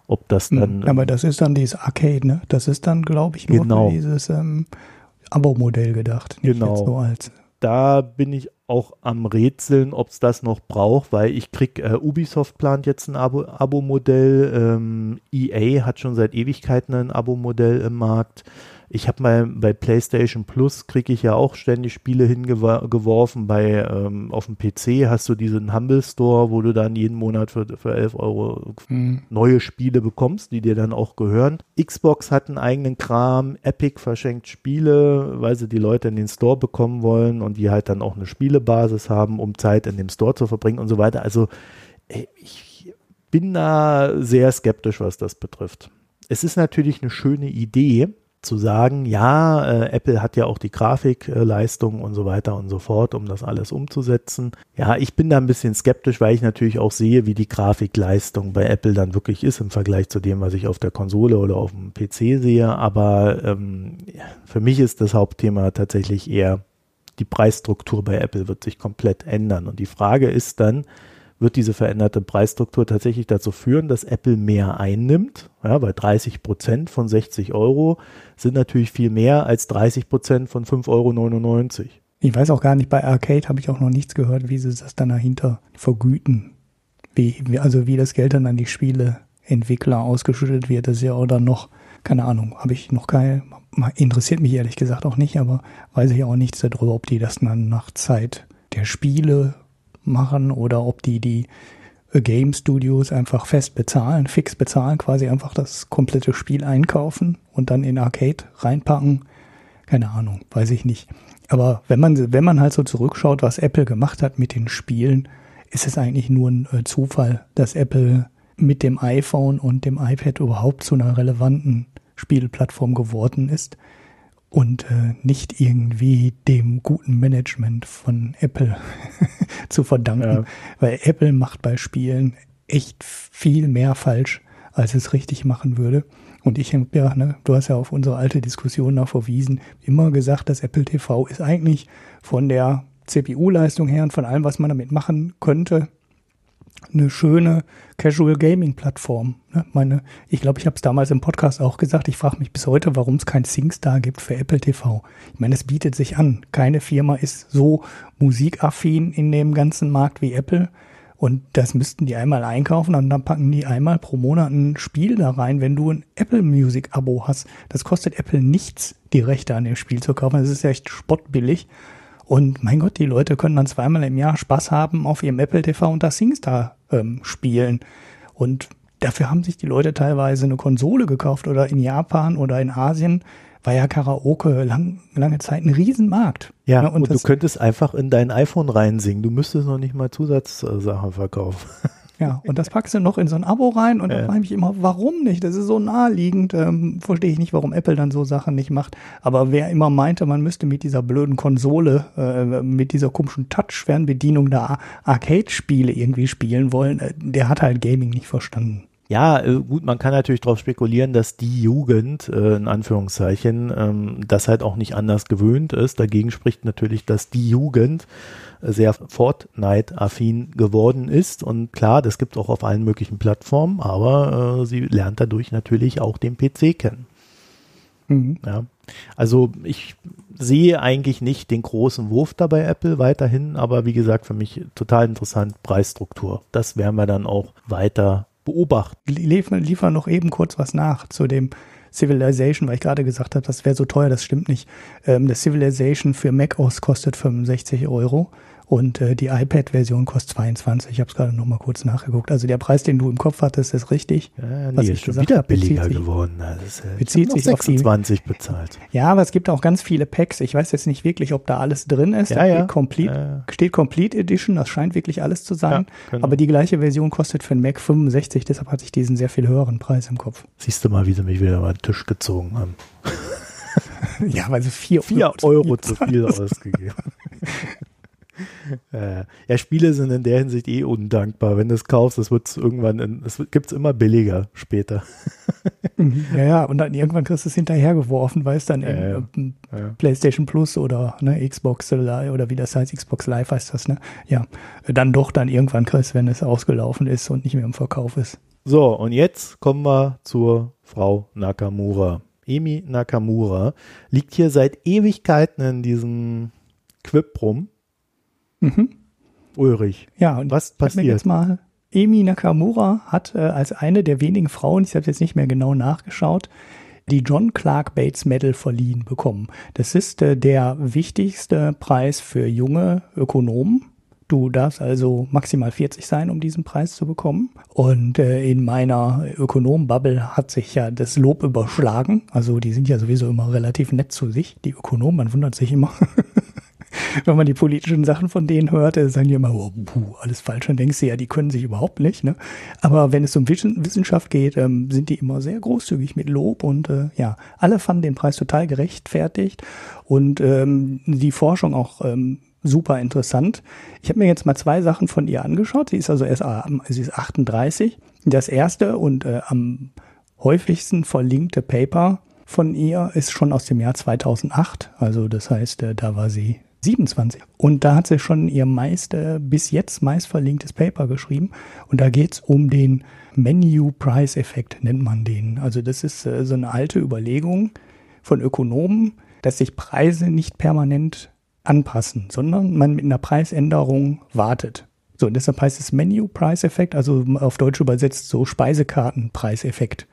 Ob das hm, dann. Aber das ist dann dieses Arcade, ne? Das ist dann, glaube ich, nur genau. dieses ähm, Abo-Modell gedacht. genau. So als da bin ich auch am Rätseln, ob es das noch braucht, weil ich krieg, äh, Ubisoft plant jetzt ein Abo-Modell, ähm, EA hat schon seit Ewigkeiten ein Abo-Modell im Markt. Ich habe mal bei PlayStation Plus kriege ich ja auch ständig Spiele hingeworfen. Bei ähm, auf dem PC hast du diesen Humble Store, wo du dann jeden Monat für, für 11 Euro mhm. neue Spiele bekommst, die dir dann auch gehören. Xbox hat einen eigenen Kram, Epic verschenkt Spiele, weil sie die Leute in den Store bekommen wollen und die halt dann auch eine Spielebasis haben, um Zeit in dem Store zu verbringen und so weiter. Also ich bin da sehr skeptisch, was das betrifft. Es ist natürlich eine schöne Idee, zu sagen, ja, äh, Apple hat ja auch die Grafikleistung und so weiter und so fort, um das alles umzusetzen. Ja, ich bin da ein bisschen skeptisch, weil ich natürlich auch sehe, wie die Grafikleistung bei Apple dann wirklich ist im Vergleich zu dem, was ich auf der Konsole oder auf dem PC sehe. Aber ähm, für mich ist das Hauptthema tatsächlich eher, die Preisstruktur bei Apple wird sich komplett ändern. Und die Frage ist dann, wird diese veränderte Preisstruktur tatsächlich dazu führen, dass Apple mehr einnimmt. Ja, bei 30 Prozent von 60 Euro sind natürlich viel mehr als 30 Prozent von 5,99 Euro. Ich weiß auch gar nicht, bei Arcade habe ich auch noch nichts gehört, wie sie das dann dahinter vergüten. Wie, also wie das Geld dann an die Spieleentwickler ausgeschüttet wird, das ist ja auch dann noch, keine Ahnung, habe ich noch keine, interessiert mich ehrlich gesagt auch nicht, aber weiß ich auch nichts darüber, ob die das dann nach Zeit der Spiele machen oder ob die die Game Studios einfach fest bezahlen, fix bezahlen, quasi einfach das komplette Spiel einkaufen und dann in Arcade reinpacken. Keine Ahnung, weiß ich nicht. Aber wenn man, wenn man halt so zurückschaut, was Apple gemacht hat mit den Spielen, ist es eigentlich nur ein äh, Zufall, dass Apple mit dem iPhone und dem iPad überhaupt zu einer relevanten Spielplattform geworden ist und äh, nicht irgendwie dem guten Management von Apple zu verdanken, ja. weil Apple macht bei Spielen echt viel mehr falsch, als es richtig machen würde. Und ich habe ja, ne, du hast ja auf unsere alte Diskussion noch verwiesen, immer gesagt, dass Apple TV ist eigentlich von der CPU-Leistung her und von allem, was man damit machen könnte, eine schöne Casual Gaming Plattform. Ne? Meine, ich glaube, ich habe es damals im Podcast auch gesagt. Ich frage mich bis heute, warum es kein SingStar gibt für Apple TV. Ich meine, es bietet sich an. Keine Firma ist so musikaffin in dem ganzen Markt wie Apple. Und das müssten die einmal einkaufen und dann packen die einmal pro Monat ein Spiel da rein, wenn du ein Apple Music Abo hast. Das kostet Apple nichts, die Rechte an dem Spiel zu kaufen. Das ist echt spottbillig. Und mein Gott, die Leute können dann zweimal im Jahr Spaß haben auf ihrem Apple TV und das SingStar ähm, spielen. Und dafür haben sich die Leute teilweise eine Konsole gekauft oder in Japan oder in Asien war ja Karaoke lang, lange Zeit ein Riesenmarkt. Ja, ne? und, und du könntest einfach in dein iPhone reinsingen. Du müsstest noch nicht mal Zusatzsachen verkaufen. Ja, und das packst du noch in so ein Abo rein und ja. da frage ich mich immer, warum nicht? Das ist so naheliegend. Ähm, verstehe ich nicht, warum Apple dann so Sachen nicht macht. Aber wer immer meinte, man müsste mit dieser blöden Konsole, äh, mit dieser komischen Touch-Fernbedienung da Arcade-Spiele irgendwie spielen wollen, äh, der hat halt Gaming nicht verstanden. Ja, äh, gut, man kann natürlich darauf spekulieren, dass die Jugend, äh, in Anführungszeichen, ähm, das halt auch nicht anders gewöhnt ist. Dagegen spricht natürlich, dass die Jugend sehr Fortnite-affin geworden ist. Und klar, das gibt auch auf allen möglichen Plattformen, aber äh, sie lernt dadurch natürlich auch den PC kennen. Mhm. Ja. Also ich sehe eigentlich nicht den großen Wurf dabei Apple weiterhin, aber wie gesagt, für mich total interessant Preisstruktur. Das werden wir dann auch weiter beobachten. Liefern, liefern noch eben kurz was nach zu dem Civilization, weil ich gerade gesagt habe, das wäre so teuer, das stimmt nicht. Ähm, das Civilization für Mac OS kostet 65 Euro und äh, die iPad-Version kostet 22. Ich habe es gerade noch mal kurz nachgeguckt. Also der Preis, den du im Kopf hattest, ist richtig. Ja, nee, was ist schon wieder hab, billiger sich, geworden. Das, äh, bezieht sich 26 auf die, bezahlt. Ja, aber es gibt auch ganz viele Packs. Ich weiß jetzt nicht wirklich, ob da alles drin ist. Ja, ja. Complete, ja. steht Complete Edition. Das scheint wirklich alles zu sein. Genau. Aber die gleiche Version kostet für einen Mac 65. Deshalb hatte ich diesen sehr viel höheren Preis im Kopf. Siehst du mal, wie sie mich wieder mal den Tisch gezogen haben. ja, weil sie vier, vier Euro, Euro zu viel ausgegeben äh, ja, Spiele sind in der Hinsicht eh undankbar. Wenn du es kaufst, das wird irgendwann, es gibt es immer billiger später. Mhm. ja, ja, und dann irgendwann kriegst du es hinterhergeworfen, weil es dann äh, in, äh, PlayStation Plus oder ne, Xbox Live oder wie das heißt, Xbox Live heißt das, ne? Ja, dann doch dann irgendwann kriegst, wenn es ausgelaufen ist und nicht mehr im Verkauf ist. So, und jetzt kommen wir zur Frau Nakamura. Emi Nakamura liegt hier seit Ewigkeiten in diesem Quip rum Mhm. Ulrich. Ja, und was passiert? jetzt mal Emi Nakamura hat äh, als eine der wenigen Frauen, ich habe jetzt nicht mehr genau nachgeschaut, die John Clark Bates Medal verliehen bekommen. Das ist äh, der wichtigste Preis für junge Ökonomen. Du darfst also maximal 40 sein, um diesen Preis zu bekommen. Und äh, in meiner Ökonomen-Bubble hat sich ja das Lob überschlagen. Also die sind ja sowieso immer relativ nett zu sich, die Ökonomen. Man wundert sich immer. wenn man die politischen Sachen von denen hört, sagen die immer, oh, puh, alles falsch. Dann denkst du ja, die können sich überhaupt nicht. Ne? Aber wenn es um Wissenschaft geht, ähm, sind die immer sehr großzügig mit Lob und äh, ja, alle fanden den Preis total gerechtfertigt und ähm, die Forschung auch ähm, super interessant. Ich habe mir jetzt mal zwei Sachen von ihr angeschaut. Sie ist also erst äh, sie ist 38. Das erste und äh, am häufigsten verlinkte Paper von ihr ist schon aus dem Jahr 2008. Also das heißt, äh, da war sie 27. Und da hat sie schon ihr meist, äh, bis jetzt meist verlinktes Paper geschrieben. Und da geht's um den Menu-Price-Effekt, nennt man den. Also das ist äh, so eine alte Überlegung von Ökonomen, dass sich Preise nicht permanent anpassen, sondern man mit einer Preisänderung wartet. So, und deshalb heißt es Menu-Price-Effekt, also auf Deutsch übersetzt so Speisekarten-Preiseffekt.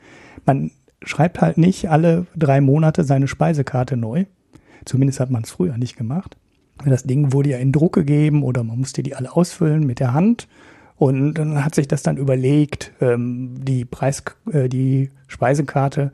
Man schreibt halt nicht alle drei Monate seine Speisekarte neu. Zumindest hat man es früher nicht gemacht. Das Ding wurde ja in Druck gegeben oder man musste die alle ausfüllen mit der Hand. Und dann hat sich das dann überlegt, ähm, die Preis, äh, die Speisekarte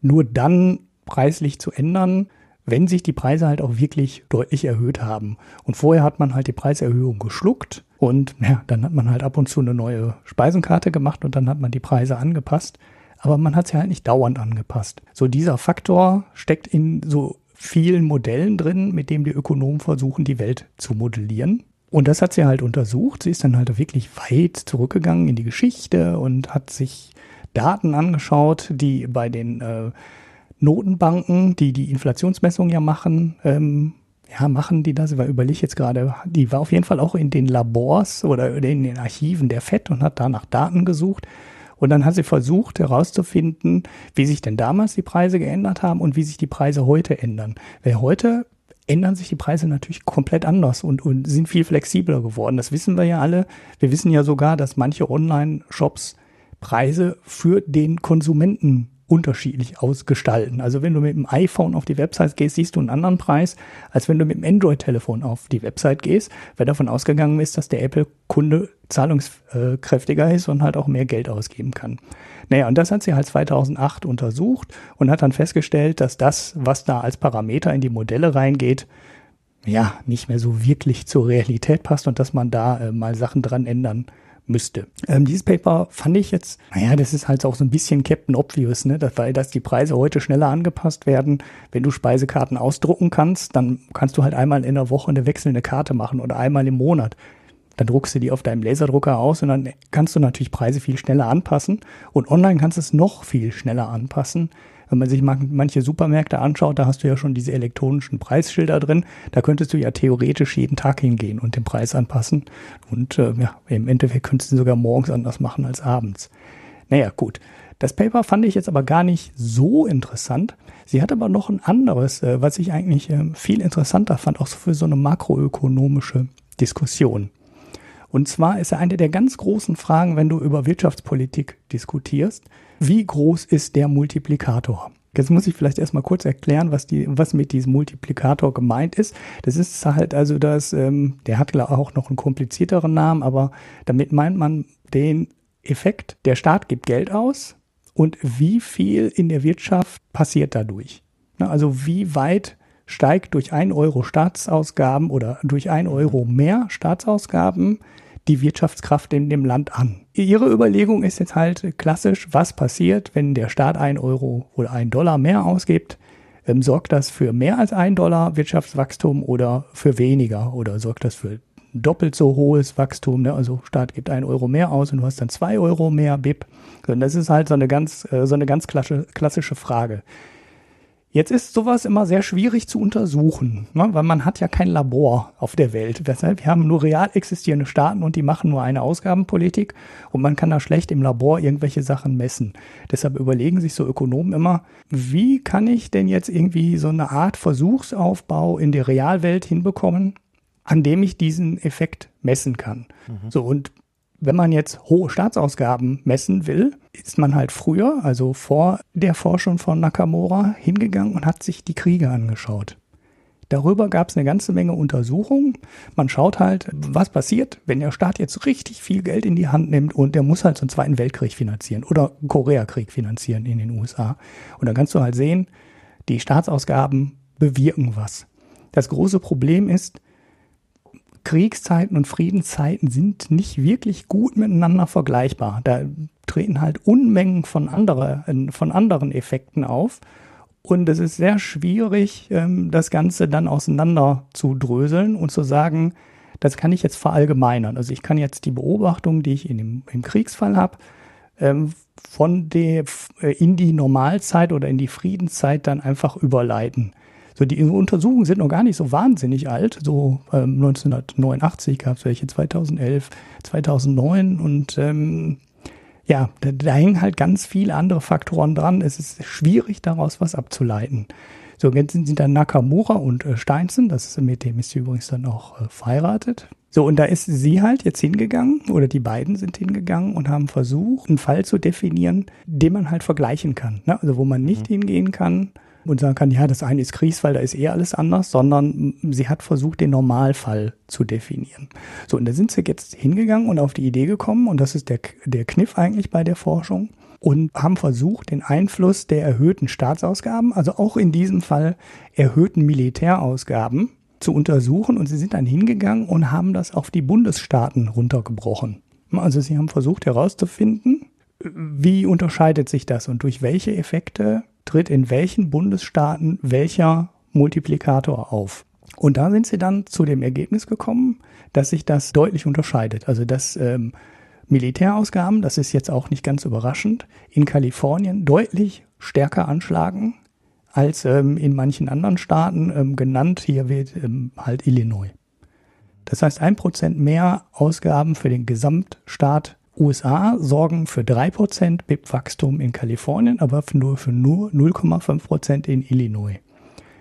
nur dann preislich zu ändern, wenn sich die Preise halt auch wirklich deutlich erhöht haben. Und vorher hat man halt die Preiserhöhung geschluckt und ja, dann hat man halt ab und zu eine neue Speisenkarte gemacht und dann hat man die Preise angepasst. Aber man hat sie halt nicht dauernd angepasst. So dieser Faktor steckt in so vielen Modellen drin, mit dem die Ökonomen versuchen, die Welt zu modellieren. Und das hat sie halt untersucht. Sie ist dann halt wirklich weit zurückgegangen in die Geschichte und hat sich Daten angeschaut, die bei den äh, Notenbanken, die die Inflationsmessung ja machen, ähm, ja, machen die das? Weil überlege jetzt gerade, die war auf jeden Fall auch in den Labors oder in den Archiven der FED und hat da nach Daten gesucht. Und dann hat sie versucht herauszufinden, wie sich denn damals die Preise geändert haben und wie sich die Preise heute ändern. Weil heute ändern sich die Preise natürlich komplett anders und, und sind viel flexibler geworden. Das wissen wir ja alle. Wir wissen ja sogar, dass manche Online-Shops Preise für den Konsumenten unterschiedlich ausgestalten. Also wenn du mit dem iPhone auf die Website gehst, siehst du einen anderen Preis, als wenn du mit dem Android-Telefon auf die Website gehst, weil davon ausgegangen ist, dass der Apple-Kunde zahlungskräftiger ist und halt auch mehr Geld ausgeben kann. Naja, und das hat sie halt 2008 untersucht und hat dann festgestellt, dass das, was da als Parameter in die Modelle reingeht, ja, nicht mehr so wirklich zur Realität passt und dass man da äh, mal Sachen dran ändern müsste. Ähm, dieses Paper fand ich jetzt, naja, das ist halt auch so ein bisschen Captain Obvious, ne? Weil dass die Preise heute schneller angepasst werden. Wenn du Speisekarten ausdrucken kannst, dann kannst du halt einmal in der Woche eine wechselnde Karte machen oder einmal im Monat. Dann druckst du die auf deinem Laserdrucker aus und dann kannst du natürlich Preise viel schneller anpassen. Und online kannst du es noch viel schneller anpassen. Wenn man sich manche Supermärkte anschaut, da hast du ja schon diese elektronischen Preisschilder drin. Da könntest du ja theoretisch jeden Tag hingehen und den Preis anpassen. Und äh, ja, im Endeffekt könntest du sogar morgens anders machen als abends. Naja, gut. Das Paper fand ich jetzt aber gar nicht so interessant. Sie hat aber noch ein anderes, äh, was ich eigentlich äh, viel interessanter fand, auch für so eine makroökonomische Diskussion. Und zwar ist ja eine der ganz großen Fragen, wenn du über Wirtschaftspolitik diskutierst, wie groß ist der Multiplikator? Jetzt muss ich vielleicht erstmal kurz erklären, was, die, was mit diesem Multiplikator gemeint ist. Das ist halt also das, ähm, der hat auch noch einen komplizierteren Namen, aber damit meint man den Effekt, der Staat gibt Geld aus und wie viel in der Wirtschaft passiert dadurch. Also wie weit steigt durch ein Euro Staatsausgaben oder durch ein Euro mehr Staatsausgaben die Wirtschaftskraft in dem Land an. Ihre Überlegung ist jetzt halt klassisch, was passiert, wenn der Staat ein Euro oder ein Dollar mehr ausgibt? Ähm, sorgt das für mehr als ein Dollar Wirtschaftswachstum oder für weniger? Oder sorgt das für doppelt so hohes Wachstum? Ne? Also Staat gibt ein Euro mehr aus und du hast dann zwei Euro mehr BIP. Und das ist halt so eine ganz, äh, so eine ganz klassische Frage. Jetzt ist sowas immer sehr schwierig zu untersuchen, ne? weil man hat ja kein Labor auf der Welt. Weshalb wir haben nur real existierende Staaten und die machen nur eine Ausgabenpolitik und man kann da schlecht im Labor irgendwelche Sachen messen. Deshalb überlegen sich so Ökonomen immer, wie kann ich denn jetzt irgendwie so eine Art Versuchsaufbau in der Realwelt hinbekommen, an dem ich diesen Effekt messen kann. Mhm. So und wenn man jetzt hohe Staatsausgaben messen will, ist man halt früher, also vor der Forschung von Nakamura, hingegangen und hat sich die Kriege angeschaut. Darüber gab es eine ganze Menge Untersuchungen. Man schaut halt, was passiert, wenn der Staat jetzt richtig viel Geld in die Hand nimmt und der muss halt so einen Zweiten Weltkrieg finanzieren oder einen Koreakrieg finanzieren in den USA. Und dann kannst du halt sehen, die Staatsausgaben bewirken was. Das große Problem ist, Kriegszeiten und Friedenszeiten sind nicht wirklich gut miteinander vergleichbar. Da treten halt Unmengen von, andere, von anderen Effekten auf. Und es ist sehr schwierig, ähm, das Ganze dann auseinander zu dröseln und zu sagen, das kann ich jetzt verallgemeinern. Also ich kann jetzt die Beobachtung, die ich in dem, im Kriegsfall habe, ähm, von der äh, in die Normalzeit oder in die Friedenszeit dann einfach überleiten. So, die Untersuchungen sind noch gar nicht so wahnsinnig alt. So ähm, 1989 gab es welche, 2011, 2009 und ähm, ja, da, da hängen halt ganz viele andere Faktoren dran. Es ist schwierig, daraus was abzuleiten. So, jetzt sind dann Nakamura und äh, Steinzen, das ist, mit dem ist sie übrigens dann auch äh, verheiratet. So, und da ist sie halt jetzt hingegangen, oder die beiden sind hingegangen und haben versucht, einen Fall zu definieren, den man halt vergleichen kann. Ne? Also wo man nicht mhm. hingehen kann und sagen kann, ja, das eine ist Kriegsfall, da ist eh alles anders, sondern sie hat versucht, den Normalfall zu definieren. So, und da sind sie jetzt hingegangen und auf die Idee gekommen, und das ist der, der Kniff eigentlich bei der Forschung, und haben versucht, den Einfluss der erhöhten Staatsausgaben, also auch in diesem Fall erhöhten Militärausgaben, zu untersuchen. Und sie sind dann hingegangen und haben das auf die Bundesstaaten runtergebrochen. Also sie haben versucht herauszufinden, wie unterscheidet sich das und durch welche Effekte tritt in welchen Bundesstaaten welcher Multiplikator auf. Und da sind sie dann zu dem Ergebnis gekommen, dass sich das deutlich unterscheidet. Also dass ähm, Militärausgaben, das ist jetzt auch nicht ganz überraschend, in Kalifornien deutlich stärker anschlagen als ähm, in manchen anderen Staaten. Ähm, genannt hier wird ähm, halt Illinois. Das heißt, ein Prozent mehr Ausgaben für den Gesamtstaat USA sorgen für 3% BIP-Wachstum in Kalifornien, aber nur für nur 0,5% in Illinois.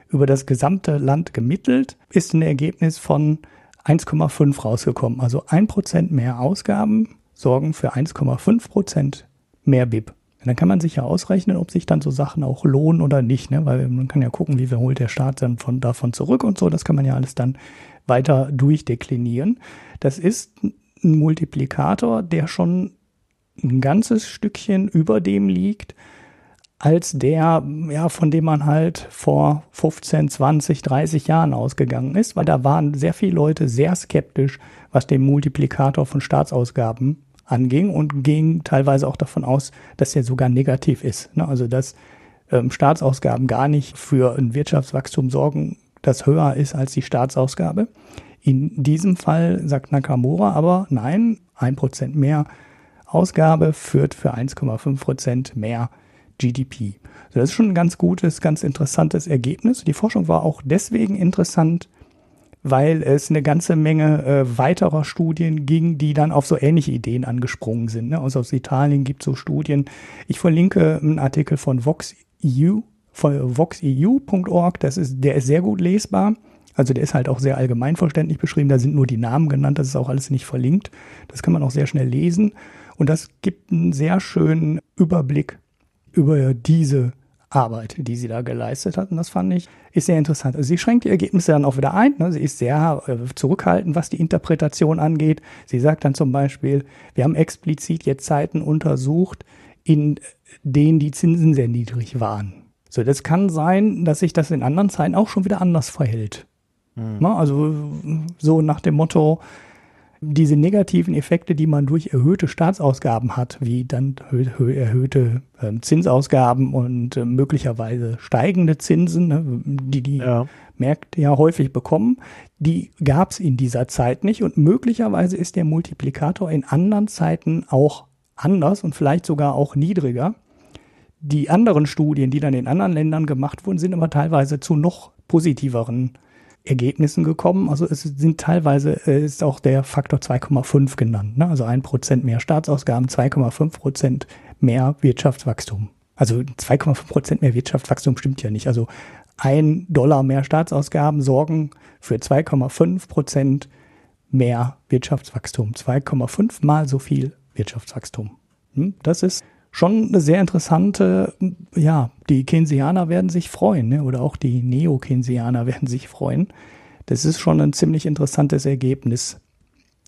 über das gesamte Land gemittelt, ist ein Ergebnis von 1,5 rausgekommen. Also 1% mehr Ausgaben sorgen für 1,5% mehr BIP. Und dann kann man sich ja ausrechnen, ob sich dann so Sachen auch lohnen oder nicht, ne? weil man kann ja gucken, wie viel holt der Staat dann von, davon zurück und so. Das kann man ja alles dann weiter durchdeklinieren. Das ist ein Multiplikator, der schon ein ganzes Stückchen über dem liegt, als der, ja, von dem man halt vor 15, 20, 30 Jahren ausgegangen ist, weil da waren sehr viele Leute sehr skeptisch, was den Multiplikator von Staatsausgaben anging und gingen teilweise auch davon aus, dass er sogar negativ ist. Ne? Also dass ähm, Staatsausgaben gar nicht für ein Wirtschaftswachstum sorgen, das höher ist als die Staatsausgabe. In diesem Fall sagt Nakamura aber nein, ein Prozent mehr Ausgabe führt für 1,5 Prozent mehr GDP. So, das ist schon ein ganz gutes, ganz interessantes Ergebnis. Die Forschung war auch deswegen interessant, weil es eine ganze Menge äh, weiterer Studien ging, die dann auf so ähnliche Ideen angesprungen sind. Ne? Also aus Italien gibt es so Studien. Ich verlinke einen Artikel von VoxEU, von voxeu.org. Das ist, der ist sehr gut lesbar. Also der ist halt auch sehr allgemeinverständlich beschrieben. Da sind nur die Namen genannt. Das ist auch alles nicht verlinkt. Das kann man auch sehr schnell lesen. Und das gibt einen sehr schönen Überblick über diese Arbeit, die sie da geleistet hat. Und das fand ich, ist sehr interessant. Also sie schränkt die Ergebnisse dann auch wieder ein. Ne? Sie ist sehr äh, zurückhaltend, was die Interpretation angeht. Sie sagt dann zum Beispiel, wir haben explizit jetzt Zeiten untersucht, in denen die Zinsen sehr niedrig waren. So, das kann sein, dass sich das in anderen Zeiten auch schon wieder anders verhält. Mhm. Also so nach dem Motto, diese negativen Effekte, die man durch erhöhte Staatsausgaben hat, wie dann erhöhte ähm, Zinsausgaben und äh, möglicherweise steigende Zinsen, ne, die die ja. Märkte ja häufig bekommen, die gab es in dieser Zeit nicht und möglicherweise ist der Multiplikator in anderen Zeiten auch anders und vielleicht sogar auch niedriger. Die anderen Studien, die dann in anderen Ländern gemacht wurden, sind aber teilweise zu noch positiveren Ergebnissen gekommen. Also es sind teilweise, äh, ist auch der Faktor 2,5 genannt. Ne? Also ein Prozent mehr Staatsausgaben, 2,5 Prozent mehr Wirtschaftswachstum. Also 2,5 Prozent mehr Wirtschaftswachstum stimmt ja nicht. Also ein Dollar mehr Staatsausgaben sorgen für 2,5 Prozent mehr Wirtschaftswachstum. 2,5 mal so viel Wirtschaftswachstum. Hm? Das ist schon eine sehr interessante, ja, die Keynesianer werden sich freuen, ne? oder auch die Neo-Keynesianer werden sich freuen. Das ist schon ein ziemlich interessantes Ergebnis.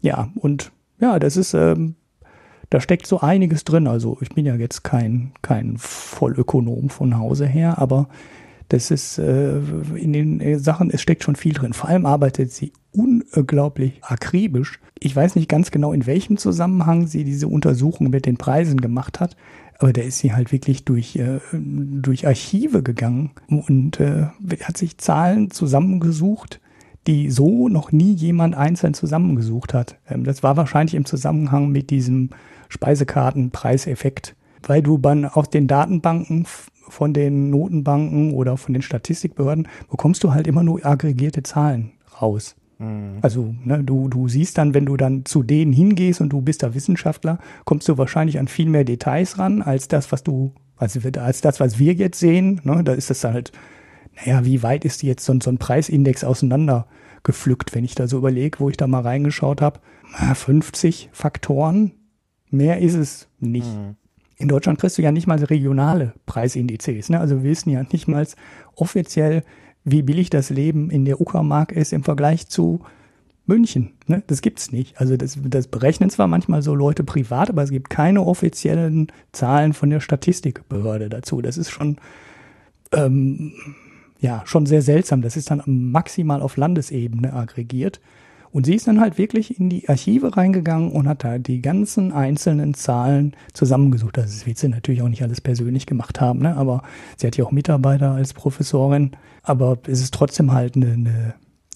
Ja, und ja, das ist, ähm, da steckt so einiges drin. Also ich bin ja jetzt kein, kein Vollökonom von Hause her, aber das ist äh, in den äh, Sachen, es steckt schon viel drin. Vor allem arbeitet sie unglaublich akribisch. Ich weiß nicht ganz genau, in welchem Zusammenhang sie diese Untersuchung mit den Preisen gemacht hat, aber da ist sie halt wirklich durch, äh, durch Archive gegangen und äh, hat sich Zahlen zusammengesucht, die so noch nie jemand einzeln zusammengesucht hat. Ähm, das war wahrscheinlich im Zusammenhang mit diesem Speisekartenpreiseffekt, weil du dann aus den Datenbanken von den Notenbanken oder von den Statistikbehörden bekommst du halt immer nur aggregierte Zahlen raus. Mhm. Also ne, du, du siehst dann, wenn du dann zu denen hingehst und du bist da Wissenschaftler, kommst du wahrscheinlich an viel mehr Details ran, als das, was du, als, als das, was wir jetzt sehen. Ne? Da ist es halt, naja, wie weit ist jetzt so, so ein Preisindex auseinander gepflückt, wenn ich da so überlege, wo ich da mal reingeschaut habe. 50 Faktoren, mehr ist es nicht. Mhm in Deutschland kriegst du ja nicht mal regionale Preisindizes. Ne? Also wir wissen ja nicht mal offiziell, wie billig das Leben in der Uckermark ist im Vergleich zu München. Ne? Das gibt's nicht. Also das, das berechnen zwar manchmal so Leute privat, aber es gibt keine offiziellen Zahlen von der Statistikbehörde dazu. Das ist schon ähm, ja schon sehr seltsam. Das ist dann maximal auf Landesebene aggregiert. Und sie ist dann halt wirklich in die Archive reingegangen und hat da die ganzen einzelnen Zahlen zusammengesucht. Das wird sie natürlich auch nicht alles persönlich gemacht haben, ne? aber sie hat ja auch Mitarbeiter als Professorin. Aber es ist trotzdem halt eine, eine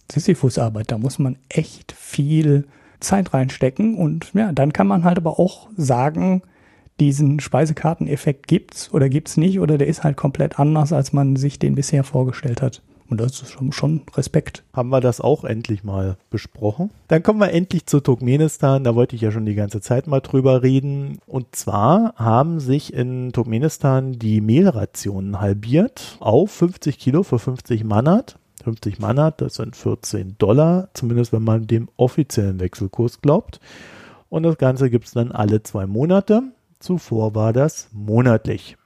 Sisyphus-Arbeit. Da muss man echt viel Zeit reinstecken. Und ja, dann kann man halt aber auch sagen, diesen Speisekarteneffekt gibt's oder gibt's nicht oder der ist halt komplett anders, als man sich den bisher vorgestellt hat. Und das ist schon, schon Respekt. Haben wir das auch endlich mal besprochen. Dann kommen wir endlich zu Turkmenistan. Da wollte ich ja schon die ganze Zeit mal drüber reden. Und zwar haben sich in Turkmenistan die Mehlrationen halbiert auf 50 Kilo für 50 Manat. 50 Manat, das sind 14 Dollar, zumindest wenn man dem offiziellen Wechselkurs glaubt. Und das Ganze gibt es dann alle zwei Monate. Zuvor war das monatlich.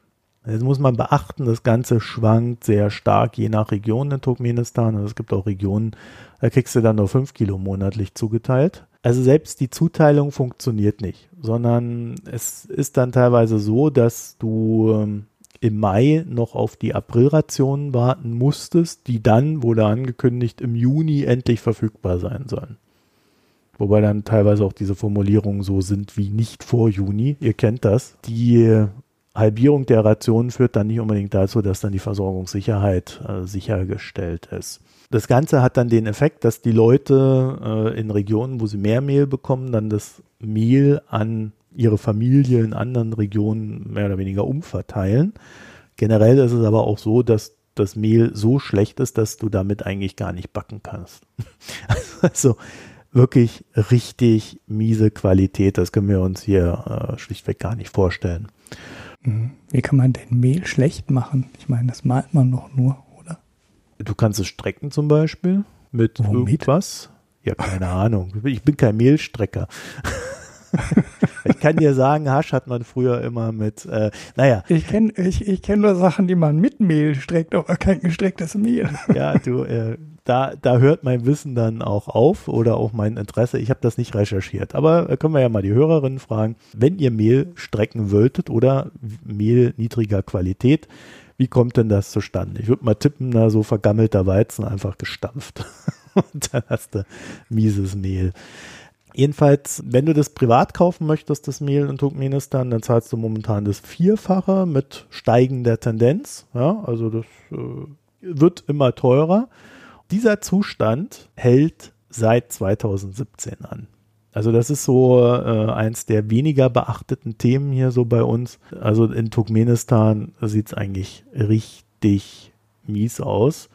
Jetzt muss man beachten, das Ganze schwankt sehr stark je nach Region in Turkmenistan. Und es gibt auch Regionen, da kriegst du dann nur 5 Kilo monatlich zugeteilt. Also selbst die Zuteilung funktioniert nicht, sondern es ist dann teilweise so, dass du ähm, im Mai noch auf die Aprilrationen warten musstest, die dann, wurde angekündigt, im Juni endlich verfügbar sein sollen. Wobei dann teilweise auch diese Formulierungen so sind wie nicht vor Juni. Ihr kennt das. Die Halbierung der Rationen führt dann nicht unbedingt dazu, dass dann die Versorgungssicherheit äh, sichergestellt ist. Das Ganze hat dann den Effekt, dass die Leute äh, in Regionen, wo sie mehr Mehl bekommen, dann das Mehl an ihre Familie in anderen Regionen mehr oder weniger umverteilen. Generell ist es aber auch so, dass das Mehl so schlecht ist, dass du damit eigentlich gar nicht backen kannst. also wirklich richtig miese Qualität, das können wir uns hier äh, schlichtweg gar nicht vorstellen. Wie kann man denn Mehl schlecht machen? Ich meine, das malt man doch nur, oder? Du kannst es strecken zum Beispiel mit Womit? irgendwas. Ja, keine Ahnung. Ich bin kein Mehlstrecker. ich kann dir sagen, Hasch hat man früher immer mit, äh, naja. Ich kenne ich, ich kenn nur Sachen, die man mit Mehl streckt, aber kein gestrecktes Mehl. ja, du, äh, da, da hört mein Wissen dann auch auf oder auch mein Interesse. Ich habe das nicht recherchiert. Aber äh, können wir ja mal die Hörerinnen fragen, wenn ihr Mehl strecken wolltet oder Mehl niedriger Qualität, wie kommt denn das zustande? Ich würde mal tippen, na, so vergammelter Weizen einfach gestampft. Und dann hast du mieses Mehl. Jedenfalls, wenn du das privat kaufen möchtest, das Mehl in Turkmenistan, dann zahlst du momentan das Vierfache mit steigender Tendenz. Ja, also das äh, wird immer teurer. Dieser Zustand hält seit 2017 an. Also das ist so äh, eins der weniger beachteten Themen hier so bei uns. Also in Turkmenistan sieht es eigentlich richtig mies aus.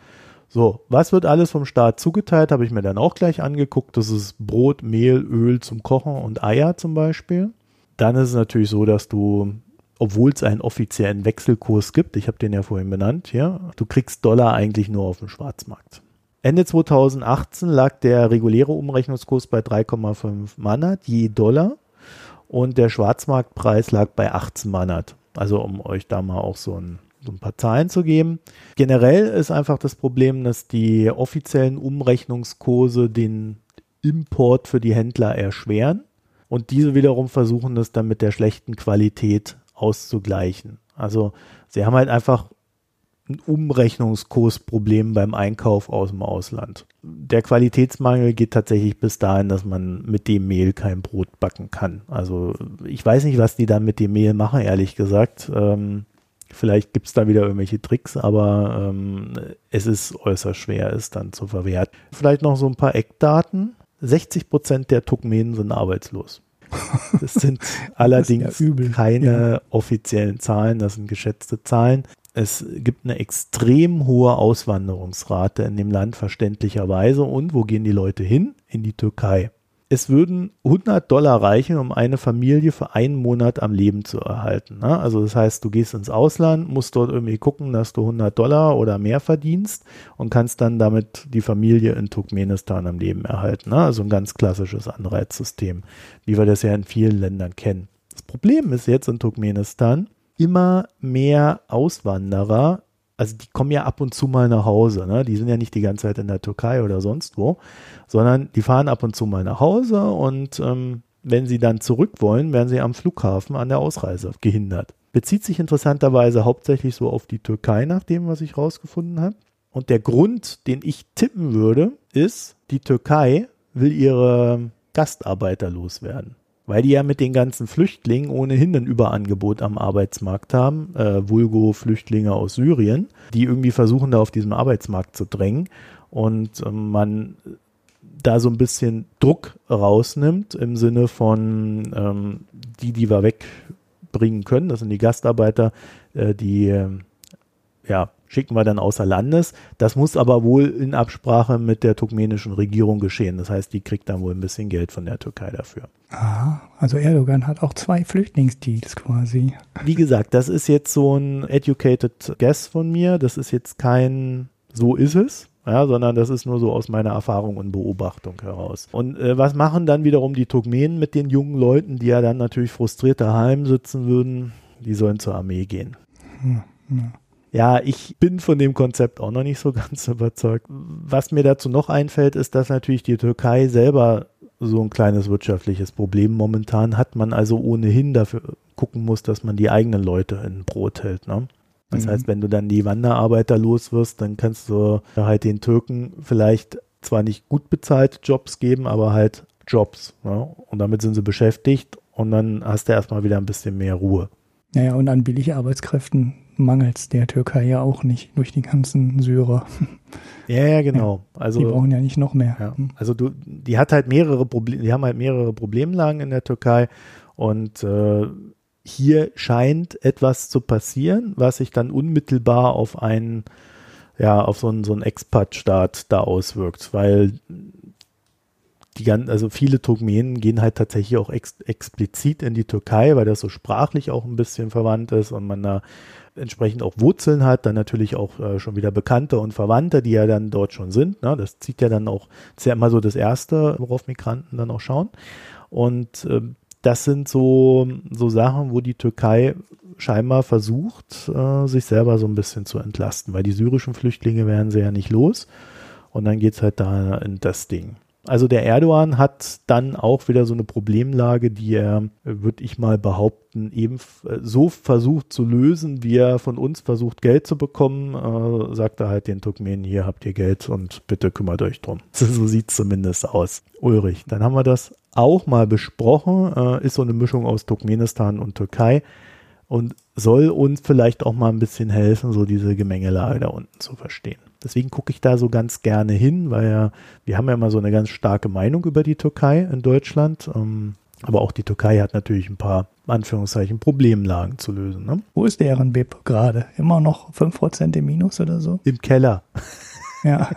So, was wird alles vom Staat zugeteilt, habe ich mir dann auch gleich angeguckt. Das ist Brot, Mehl, Öl zum Kochen und Eier zum Beispiel. Dann ist es natürlich so, dass du, obwohl es einen offiziellen Wechselkurs gibt, ich habe den ja vorhin benannt, ja, du kriegst Dollar eigentlich nur auf dem Schwarzmarkt. Ende 2018 lag der reguläre Umrechnungskurs bei 3,5 Manat je Dollar und der Schwarzmarktpreis lag bei 18 Manat. Also um euch da mal auch so ein so ein paar Zahlen zu geben. Generell ist einfach das Problem, dass die offiziellen Umrechnungskurse den Import für die Händler erschweren und diese wiederum versuchen es dann mit der schlechten Qualität auszugleichen. Also sie haben halt einfach ein Umrechnungskursproblem beim Einkauf aus dem Ausland. Der Qualitätsmangel geht tatsächlich bis dahin, dass man mit dem Mehl kein Brot backen kann. Also ich weiß nicht, was die dann mit dem Mehl machen, ehrlich gesagt. Ähm, Vielleicht gibt es da wieder irgendwelche Tricks, aber ähm, es ist äußerst schwer, es dann zu verwerten. Vielleicht noch so ein paar Eckdaten. 60 Prozent der Turkmenen sind arbeitslos. Das sind allerdings ja keine ja. offiziellen Zahlen, das sind geschätzte Zahlen. Es gibt eine extrem hohe Auswanderungsrate in dem Land verständlicherweise. Und wo gehen die Leute hin? In die Türkei es würden 100 Dollar reichen, um eine Familie für einen Monat am Leben zu erhalten. Ne? Also das heißt, du gehst ins Ausland, musst dort irgendwie gucken, dass du 100 Dollar oder mehr verdienst und kannst dann damit die Familie in Turkmenistan am Leben erhalten. Ne? Also ein ganz klassisches Anreizsystem, wie wir das ja in vielen Ländern kennen. Das Problem ist jetzt in Turkmenistan, immer mehr Auswanderer also die kommen ja ab und zu mal nach Hause, ne? Die sind ja nicht die ganze Zeit in der Türkei oder sonst wo, sondern die fahren ab und zu mal nach Hause und ähm, wenn sie dann zurück wollen, werden sie am Flughafen an der Ausreise gehindert. Bezieht sich interessanterweise hauptsächlich so auf die Türkei, nach dem, was ich rausgefunden habe. Und der Grund, den ich tippen würde, ist, die Türkei will ihre Gastarbeiter loswerden weil die ja mit den ganzen Flüchtlingen ohnehin ein Überangebot am Arbeitsmarkt haben, äh, Vulgo Flüchtlinge aus Syrien, die irgendwie versuchen, da auf diesem Arbeitsmarkt zu drängen. Und äh, man da so ein bisschen Druck rausnimmt im Sinne von ähm, die, die wir wegbringen können, das sind die Gastarbeiter, äh, die äh, ja, schicken wir dann außer Landes. Das muss aber wohl in Absprache mit der turkmenischen Regierung geschehen. Das heißt, die kriegt dann wohl ein bisschen Geld von der Türkei dafür. Ah, also Erdogan hat auch zwei Flüchtlingsdeals quasi. Wie gesagt, das ist jetzt so ein educated guess von mir. Das ist jetzt kein so ist es. Ja, sondern das ist nur so aus meiner Erfahrung und Beobachtung heraus. Und äh, was machen dann wiederum die Turkmenen mit den jungen Leuten, die ja dann natürlich frustriert daheim sitzen würden? Die sollen zur Armee gehen. Hm, ja. Ja, ich bin von dem Konzept auch noch nicht so ganz überzeugt. Was mir dazu noch einfällt, ist, dass natürlich die Türkei selber so ein kleines wirtschaftliches Problem momentan hat, man also ohnehin dafür gucken muss, dass man die eigenen Leute in Brot hält. Ne? Das mhm. heißt, wenn du dann die Wanderarbeiter los wirst, dann kannst du halt den Türken vielleicht zwar nicht gut bezahlte Jobs geben, aber halt Jobs. Ne? Und damit sind sie beschäftigt und dann hast du erstmal wieder ein bisschen mehr Ruhe. Naja, und an billigen Arbeitskräften mangelt es der Türkei ja auch nicht durch die ganzen Syrer. Ja, ja, genau. Also, die brauchen ja nicht noch mehr. Ja. Also du, die hat halt mehrere Probleme, die haben halt mehrere Problemlagen in der Türkei und äh, hier scheint etwas zu passieren, was sich dann unmittelbar auf einen, ja, auf so einen, so einen Expat-Staat da auswirkt, weil die ganzen, also viele Turkmenen gehen halt tatsächlich auch ex explizit in die Türkei, weil das so sprachlich auch ein bisschen verwandt ist und man da entsprechend auch Wurzeln hat, dann natürlich auch äh, schon wieder Bekannte und Verwandte, die ja dann dort schon sind. Ne? Das zieht ja dann auch, ist ja immer so das Erste, worauf Migranten dann auch schauen. Und äh, das sind so, so Sachen, wo die Türkei scheinbar versucht, äh, sich selber so ein bisschen zu entlasten, weil die syrischen Flüchtlinge werden sie ja nicht los. Und dann geht es halt da in das Ding. Also der Erdogan hat dann auch wieder so eine Problemlage, die er, würde ich mal behaupten, eben äh, so versucht zu lösen, wie er von uns versucht, Geld zu bekommen, äh, sagt er halt den Turkmenen, hier habt ihr Geld und bitte kümmert euch drum. So sieht es zumindest aus. Ulrich, dann haben wir das auch mal besprochen, äh, ist so eine Mischung aus Turkmenistan und Türkei und soll uns vielleicht auch mal ein bisschen helfen, so diese Gemengelage da unten zu verstehen. Deswegen gucke ich da so ganz gerne hin, weil ja, wir haben ja immer so eine ganz starke Meinung über die Türkei in Deutschland. Ähm, aber auch die Türkei hat natürlich ein paar, Anführungszeichen, Problemlagen zu lösen. Ne? Wo ist deren BIP gerade? Immer noch 5% im Minus oder so? Im Keller. Ja,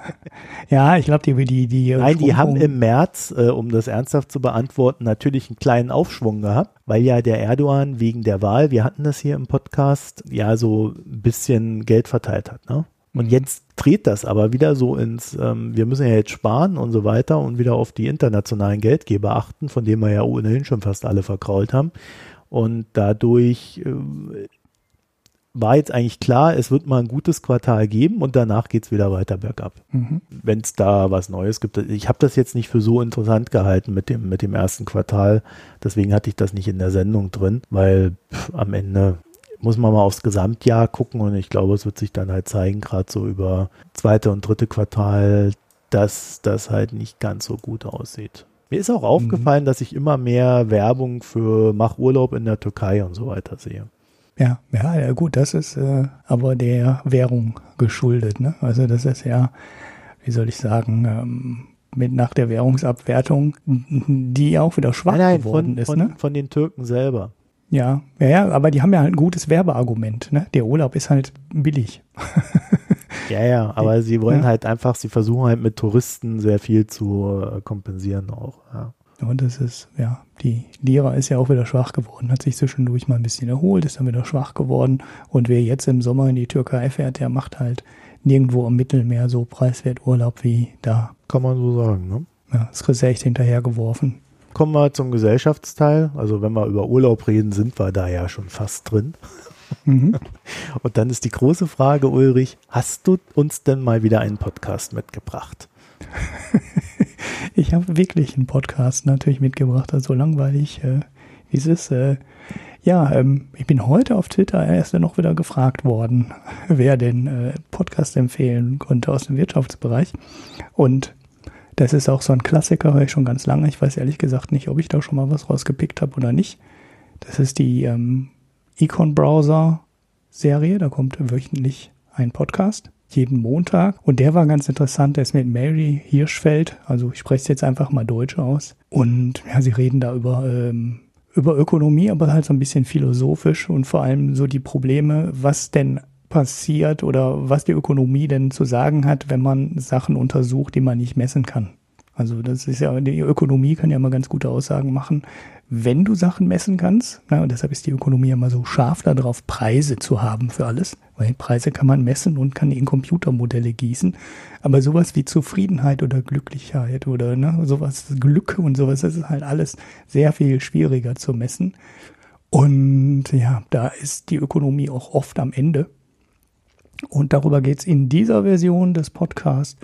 ja ich glaube, die, die, die. Nein, die haben im März, äh, um das ernsthaft zu beantworten, natürlich einen kleinen Aufschwung gehabt, weil ja der Erdogan wegen der Wahl, wir hatten das hier im Podcast, ja so ein bisschen Geld verteilt hat. Ne? Und jetzt dreht das aber wieder so ins, ähm, wir müssen ja jetzt sparen und so weiter und wieder auf die internationalen Geldgeber achten, von denen wir ja ohnehin schon fast alle verkrault haben. Und dadurch äh, war jetzt eigentlich klar, es wird mal ein gutes Quartal geben und danach geht es wieder weiter bergab. Mhm. Wenn es da was Neues gibt. Ich habe das jetzt nicht für so interessant gehalten mit dem, mit dem ersten Quartal. Deswegen hatte ich das nicht in der Sendung drin, weil pff, am Ende muss man mal aufs Gesamtjahr gucken und ich glaube, es wird sich dann halt zeigen, gerade so über zweite und dritte Quartal, dass das halt nicht ganz so gut aussieht. Mir ist auch aufgefallen, mhm. dass ich immer mehr Werbung für Mach Urlaub in der Türkei und so weiter sehe. Ja, ja, ja gut, das ist äh, aber der Währung geschuldet. Ne? Also das ist ja, wie soll ich sagen, ähm, mit nach der Währungsabwertung, die auch wieder schwach nein, nein, geworden von, ist. Von, ne? von den Türken selber. Ja, ja, ja, aber die haben ja halt ein gutes Werbeargument. Ne? Der Urlaub ist halt billig. ja, ja, aber sie wollen ja. halt einfach, sie versuchen halt mit Touristen sehr viel zu äh, kompensieren auch. Ja. Und das ist, ja, die Lira ist ja auch wieder schwach geworden, hat sich zwischendurch mal ein bisschen erholt, ist dann wieder schwach geworden. Und wer jetzt im Sommer in die Türkei fährt, der macht halt nirgendwo im Mittelmeer so preiswert Urlaub wie da. Kann man so sagen, ne? Ja, das ist echt hinterhergeworfen kommen wir zum Gesellschaftsteil. Also wenn wir über Urlaub reden, sind wir da ja schon fast drin. Mhm. Und dann ist die große Frage, Ulrich, hast du uns denn mal wieder einen Podcast mitgebracht? ich habe wirklich einen Podcast natürlich mitgebracht, also langweilig, äh, wie es ist. Äh, ja, ähm, ich bin heute auf Twitter erst noch wieder gefragt worden, wer den äh, Podcast empfehlen konnte aus dem Wirtschaftsbereich. Und das ist auch so ein Klassiker, höre ich schon ganz lange. Ich weiß ehrlich gesagt nicht, ob ich da schon mal was rausgepickt habe oder nicht. Das ist die ähm, Econ Browser Serie. Da kommt wöchentlich ein Podcast, jeden Montag. Und der war ganz interessant. Der ist mit Mary Hirschfeld. Also ich spreche es jetzt einfach mal Deutsch aus. Und ja, sie reden da über, ähm, über Ökonomie, aber halt so ein bisschen philosophisch und vor allem so die Probleme, was denn passiert oder was die Ökonomie denn zu sagen hat, wenn man Sachen untersucht, die man nicht messen kann. Also das ist ja, die Ökonomie kann ja immer ganz gute Aussagen machen, wenn du Sachen messen kannst. Na, und deshalb ist die Ökonomie immer so scharf darauf, Preise zu haben für alles. Weil Preise kann man messen und kann in Computermodelle gießen. Aber sowas wie Zufriedenheit oder Glücklichkeit oder ne, sowas, Glück und sowas, das ist halt alles sehr viel schwieriger zu messen. Und ja, da ist die Ökonomie auch oft am Ende. Und darüber geht's in dieser Version des Podcasts.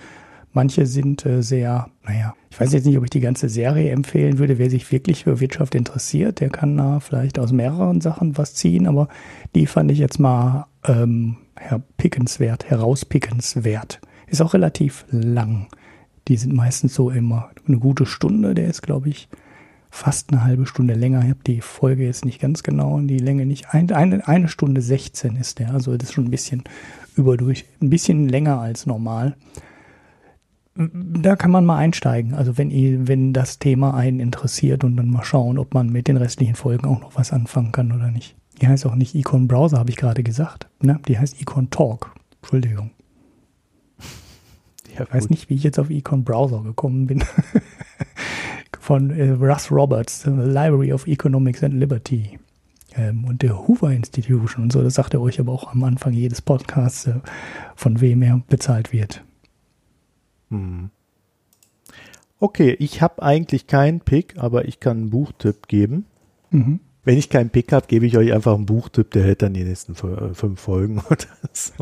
Manche sind äh, sehr, naja, ich weiß jetzt nicht, ob ich die ganze Serie empfehlen würde. Wer sich wirklich für Wirtschaft interessiert, der kann da vielleicht aus mehreren Sachen was ziehen, aber die fand ich jetzt mal ähm, pickenswert, herauspickenswert. Ist auch relativ lang. Die sind meistens so immer eine gute Stunde. Der ist, glaube ich, fast eine halbe Stunde länger. Ich habe die Folge jetzt nicht ganz genau und die Länge nicht. Ein, eine, eine Stunde 16 ist der. Also das ist schon ein bisschen überdurch, ein bisschen länger als normal. Da kann man mal einsteigen. Also wenn ihr, wenn das Thema einen interessiert und dann mal schauen, ob man mit den restlichen Folgen auch noch was anfangen kann oder nicht. Die heißt auch nicht Econ Browser, habe ich gerade gesagt. Ne? Die heißt Econ Talk. Entschuldigung. Ja, ich weiß nicht, wie ich jetzt auf Econ Browser gekommen bin. Von äh, Russ Roberts, The Library of Economics and Liberty ähm, und der Hoover Institution und so. Das sagt er euch aber auch am Anfang jedes Podcasts, äh, von wem er bezahlt wird. Hm. Okay, ich habe eigentlich keinen Pick, aber ich kann einen Buchtipp geben. Mhm. Wenn ich keinen Pick habe, gebe ich euch einfach einen Buchtipp, der hält dann die nächsten äh, fünf Folgen oder so.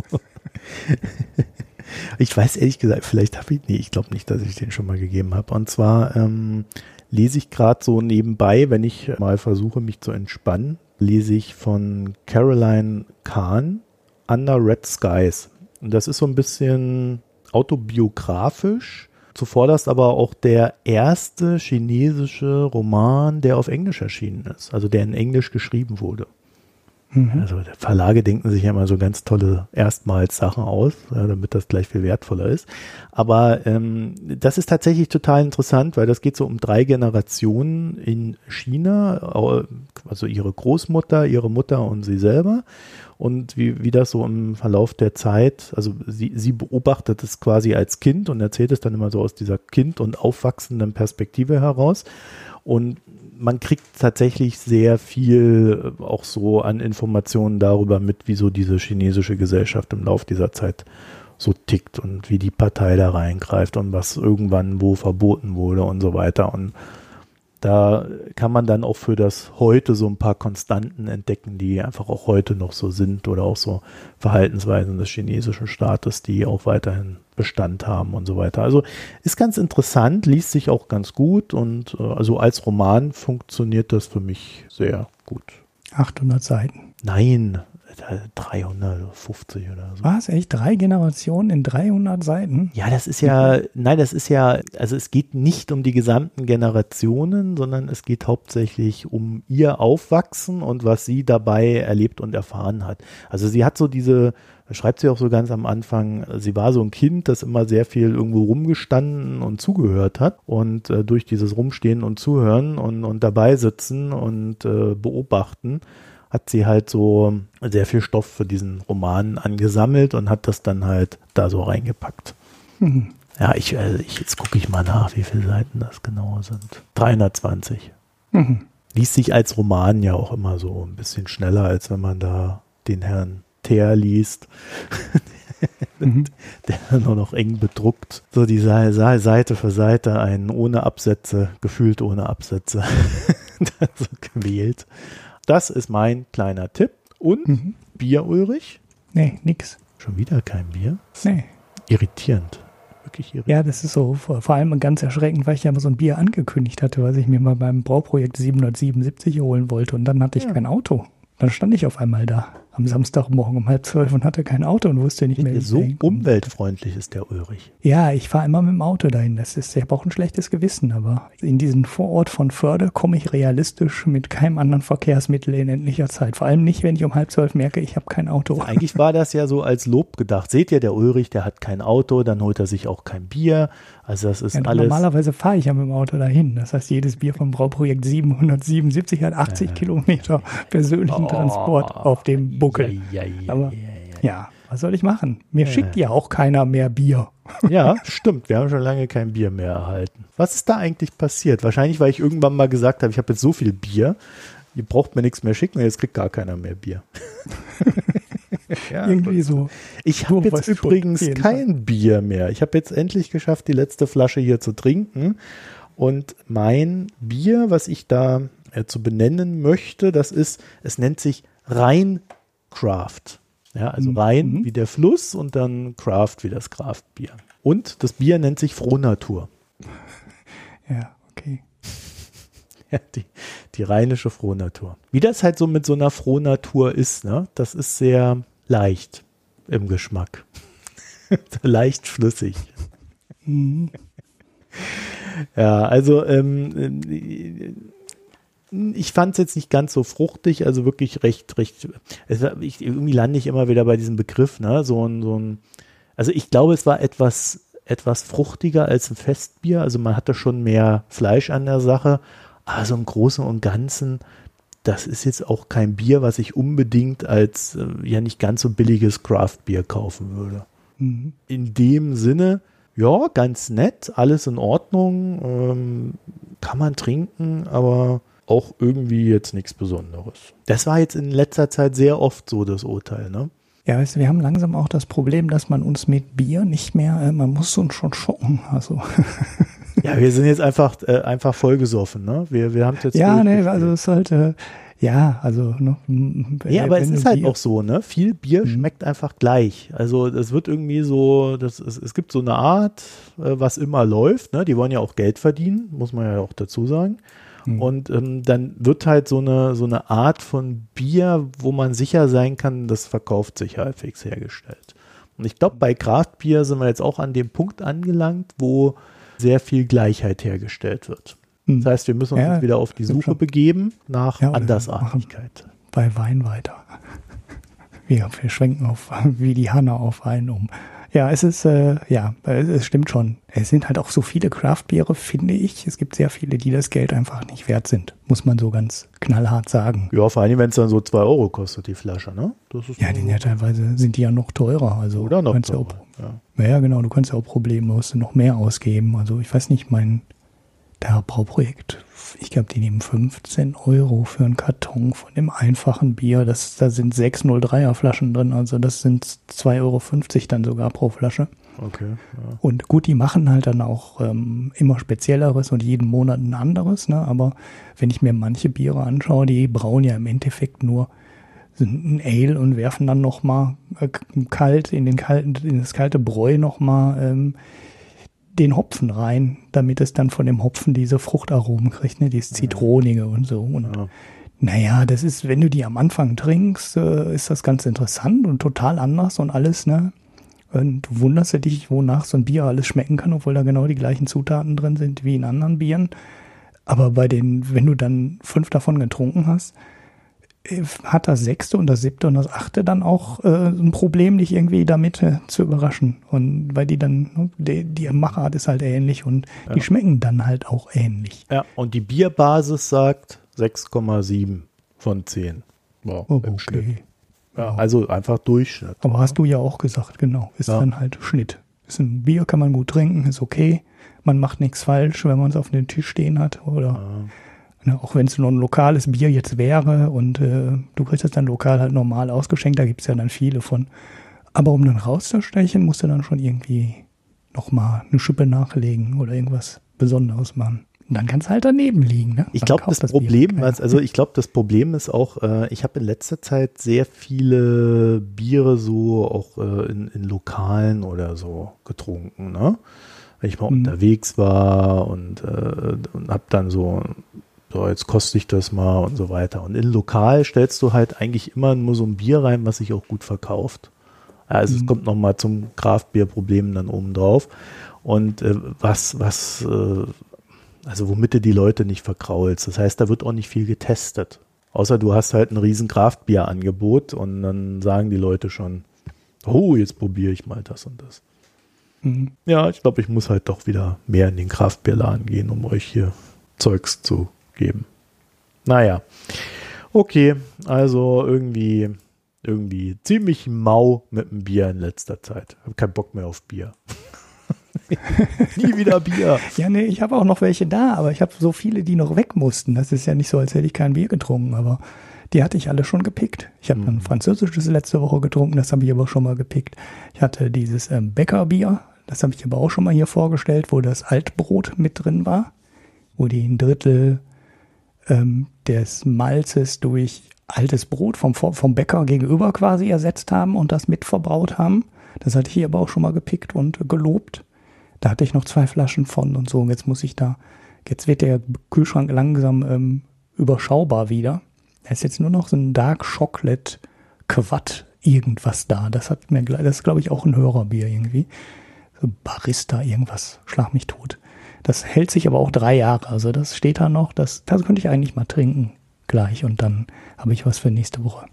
ich weiß ehrlich gesagt, vielleicht habe ich, nee, ich glaube nicht, dass ich den schon mal gegeben habe. Und zwar ähm, lese ich gerade so nebenbei, wenn ich mal versuche, mich zu entspannen, lese ich von Caroline Kahn Under Red Skies. Und das ist so ein bisschen autobiografisch, zuvorderst aber auch der erste chinesische Roman, der auf Englisch erschienen ist, also der in Englisch geschrieben wurde. Mhm. Also Verlage denken sich ja immer so ganz tolle erstmals Sachen aus, ja, damit das gleich viel wertvoller ist. Aber ähm, das ist tatsächlich total interessant, weil das geht so um drei Generationen in China, also ihre Großmutter, ihre Mutter und sie selber. Und wie, wie das so im Verlauf der Zeit, also sie, sie beobachtet es quasi als Kind und erzählt es dann immer so aus dieser Kind- und aufwachsenden Perspektive heraus. Und man kriegt tatsächlich sehr viel äh, auch so an Informationen darüber mit, wieso diese chinesische Gesellschaft im Laufe dieser Zeit so tickt und wie die Partei da reingreift und was irgendwann wo verboten wurde und so weiter. Und da kann man dann auch für das heute so ein paar Konstanten entdecken, die einfach auch heute noch so sind oder auch so Verhaltensweisen des chinesischen Staates, die auch weiterhin Bestand haben und so weiter. Also ist ganz interessant, liest sich auch ganz gut und äh, also als Roman funktioniert das für mich sehr gut. 800 Seiten. Nein, 350 oder so. Was? Echt? Drei Generationen in 300 Seiten? Ja, das ist ja, nein, das ist ja, also es geht nicht um die gesamten Generationen, sondern es geht hauptsächlich um ihr Aufwachsen und was sie dabei erlebt und erfahren hat. Also sie hat so diese, schreibt sie auch so ganz am Anfang, sie war so ein Kind, das immer sehr viel irgendwo rumgestanden und zugehört hat und äh, durch dieses Rumstehen und Zuhören und, und dabei sitzen und äh, beobachten, hat sie halt so sehr viel Stoff für diesen Roman angesammelt und hat das dann halt da so reingepackt. Mhm. Ja, ich, also ich, jetzt gucke ich mal nach, wie viele Seiten das genau sind. 320. Mhm. Liest sich als Roman ja auch immer so ein bisschen schneller, als wenn man da den Herrn Teer liest. mhm. Der nur noch eng bedruckt. So die Seite für Seite einen ohne Absätze, gefühlt ohne Absätze, so gewählt. Das ist mein kleiner Tipp. Und mhm. Bier, Ulrich? Nee, nix. Schon wieder kein Bier? Nee. Irritierend. Wirklich irritierend. Ja, das ist so vor, vor allem ganz erschreckend, weil ich ja mal so ein Bier angekündigt hatte, was ich mir mal beim Brauprojekt 777 holen wollte und dann hatte ich ja. kein Auto. Dann stand ich auf einmal da am Samstagmorgen um halb zwölf und hatte kein Auto und wusste nicht mehr, wie So umweltfreundlich ist der Ulrich. Ja, ich fahre immer mit dem Auto dahin. Das ist, ich habe auch ein schlechtes Gewissen, aber in diesen Vorort von Förde komme ich realistisch mit keinem anderen Verkehrsmittel in endlicher Zeit. Vor allem nicht, wenn ich um halb zwölf merke, ich habe kein Auto. Eigentlich war das ja so als Lob gedacht. Seht ihr, der Ulrich, der hat kein Auto, dann holt er sich auch kein Bier. Also das ist ja, alles. Normalerweise fahre ich ja mit dem Auto dahin. Das heißt, jedes Bier vom Brauprojekt 777 hat 80 ja. Kilometer persönlichen oh, Transport auf dem Buckel. Ja, ja, Aber ja. was soll ich machen? Mir Ja. schickt ja auch keiner mehr Bier. Ja, stimmt. Wir haben schon lange kein Bier mehr erhalten. Was ist da eigentlich passiert? Wahrscheinlich, weil ich irgendwann mal gesagt habe, ich habe jetzt so viel Bier, ihr braucht mir nichts mehr schicken und jetzt kriegt gar keiner mehr Bier. ja, Irgendwie so. Ich habe jetzt übrigens kein Bier mehr. Ich habe jetzt endlich geschafft, die letzte Flasche hier zu trinken. Und mein Bier, was ich da äh, zu benennen möchte, das ist, es nennt sich Rheincraft. Ja, also Mhm. Rhein Mhm. wie der Fluss und dann Craft wie das Kraftbier. Und das Bier nennt sich Frohnatur. Ja, okay. Ja, die, die rheinische Frohnatur. Wie das halt so mit so einer Frohnatur ist, ne? Das ist sehr leicht im Geschmack. leicht flüssig. Mhm. Ja, also ähm, äh, ich fand es jetzt nicht ganz so fruchtig, also wirklich recht, recht. War, ich, irgendwie lande ich immer wieder bei diesem Begriff, ne? So ein, so ein. Also ich glaube, es war etwas, etwas fruchtiger als ein Festbier. Also man hatte schon mehr Fleisch an der Sache. Aber so im Großen und Ganzen, das ist jetzt auch kein Bier, was ich unbedingt als äh, ja nicht ganz so billiges Craft-Bier kaufen würde Mhm. in dem Sinne, ja, ganz nett, alles in Ordnung, ähm, kann man trinken, aber auch irgendwie jetzt nichts Besonderes. Das war jetzt in letzter Zeit sehr oft so das Urteil, ne? Ja, weißt du, wir haben langsam auch das Problem, dass man uns mit Bier nicht mehr, äh, man muss uns schon schocken. Also, Ja, wir sind jetzt einfach, äh, einfach vollgesoffen, ne? Wir, wir haben es jetzt. ja, nee, durchgespielt. also es sollte, ja, also, ne, m- Ja, aber es ist halt Bier- auch so, ne? Viel Bier Mhm. schmeckt einfach gleich. Also es wird irgendwie so, das, es, es gibt so eine Art, äh, was immer läuft, ne? Die wollen ja auch Geld verdienen, muss man ja auch dazu sagen. Mhm. Und ähm, dann wird halt so eine, so eine Art von Bier, wo man sicher sein kann, das verkauft sich halbwegs hergestellt. Und ich glaube, bei Kraftbier sind wir jetzt auch an dem Punkt angelangt, wo sehr viel Gleichheit hergestellt wird. Mhm. Das heißt, wir müssen uns Ja, wieder auf die Suche schon. begeben nach Ja, Andersartigkeit. bei Wein weiter. Wir, wir schwenken auf, wie die Hanna auf Wein um. Ja, es ist, äh, ja, es, stimmt schon. Es sind halt auch so viele Craftbiere, finde ich. Es gibt sehr viele, die das Geld einfach nicht wert sind. Muss man so ganz knallhart sagen. Ja, vor allem, wenn es dann so 2 Euro kostet, die Flasche, ne? Das ist Ja, die ja teilweise sind die ja noch teurer. Also Oder noch kannst ja auch, teurer, ja. ja, ja, genau, du kannst ja auch problemlos noch mehr ausgeben. Also ich weiß nicht, mein der Brauprojekt, ich glaube, die nehmen 15 Euro für einen Karton von dem einfachen Bier. Das, da sind sechs 03er Flaschen drin, also das sind 2,50 Euro dann sogar pro Flasche. Okay, ja. Und gut, die machen halt dann auch ähm, immer spezielleres und jeden Monat ein anderes, ne? Aber wenn ich mir manche Biere anschaue, die brauen ja im Endeffekt nur ein Ale und werfen dann nochmal äh, kalt in den kalten, in das kalte Bräu nochmal ähm, den Hopfen rein, damit es dann von dem Hopfen diese Fruchtaromen kriegt, ne? Dieses Zitronige und so. Und Ja. naja, das ist, wenn du die am Anfang trinkst, äh, ist das ganz interessant und total anders und alles, ne? Und du wunderst dich, wonach so ein Bier alles schmecken kann, obwohl da genau die gleichen Zutaten drin sind wie in anderen Bieren. Aber bei den, wenn du dann fünf davon getrunken hast, hat das sechste und das siebte und das achte dann auch äh, ein Problem, dich irgendwie damit äh, zu überraschen. Und weil die dann, ne, die, die Machart ist halt ähnlich und die schmecken dann halt auch ähnlich. ja, und die Bierbasis sagt 6,7 von 10. Ja, Oh, im okay. Ja, also einfach Durchschnitt. Aber hast du ja auch gesagt, genau. Ist Ja. dann halt Schnitt. Ist ein Bier, kann man gut trinken, ist okay. Man macht nichts falsch, wenn man es auf dem Tisch stehen hat. Oder ne, auch wenn es nur ein lokales Bier jetzt wäre und äh, du kriegst es dann lokal halt normal ausgeschenkt, da gibt es ja dann viele von. Aber um dann rauszustechen, musst du dann schon irgendwie nochmal eine Schippe nachlegen oder irgendwas Besonderes machen. Und dann kannst du halt daneben liegen. Ne? Ich glaube, das Bier Problem, was, also ich glaube, das Problem ist auch, äh, ich habe in letzter Zeit sehr viele Biere so auch äh, in, in Lokalen oder so getrunken, ne? Wenn ich mal Mhm. unterwegs war und, äh, und habe dann so, so, jetzt koste ich das mal und so weiter. Und in Lokal stellst du halt eigentlich immer nur so ein Bier rein, was sich auch gut verkauft. Also es Mhm. kommt nochmal zum Kraftbierproblem dann oben drauf. Und äh, was, was, äh, also womit du die Leute nicht verkraulst. Das heißt, da wird auch nicht viel getestet. Außer du hast halt ein riesen Kraftbierangebot und dann sagen die Leute schon, oh, jetzt probiere ich mal das und das. Mhm. Ja, ich glaube, ich muss halt doch wieder mehr in den Kraftbierladen gehen, um euch hier Zeugs zu geben. Naja. Okay, also irgendwie irgendwie ziemlich mau mit dem Bier in letzter Zeit. Hab keinen Bock mehr auf Bier. Nie wieder Bier. Ja, nee, ich habe auch noch welche da, aber ich habe so viele, die noch weg mussten. Das ist ja nicht so, als hätte ich kein Bier getrunken, aber die hatte ich alle schon gepickt. Ich habe Mhm. ein französisches letzte Woche getrunken, das habe ich aber schon mal gepickt. Ich hatte dieses ähm, Bäckerbier, das habe ich aber auch schon mal hier vorgestellt, wo das Altbrot mit drin war, wo die ein Drittel ähm, des Malzes durch altes Brot vom, vom Bäcker gegenüber quasi ersetzt haben und das mit verbraut haben. Das hatte ich hier aber auch schon mal gepickt und gelobt. Da hatte ich noch zwei Flaschen von und so. Und jetzt muss ich da, jetzt wird der Kühlschrank langsam ähm, überschaubar wieder. Da ist jetzt nur noch so ein Dark Chocolate Quatt irgendwas da. Das hat mir, das ist glaube ich auch ein Hörerbier irgendwie. So Barista irgendwas, schlag mich tot. Das hält sich aber auch drei Jahre. Also das steht da noch. Das, das könnte ich eigentlich mal trinken gleich und dann habe ich was für nächste Woche.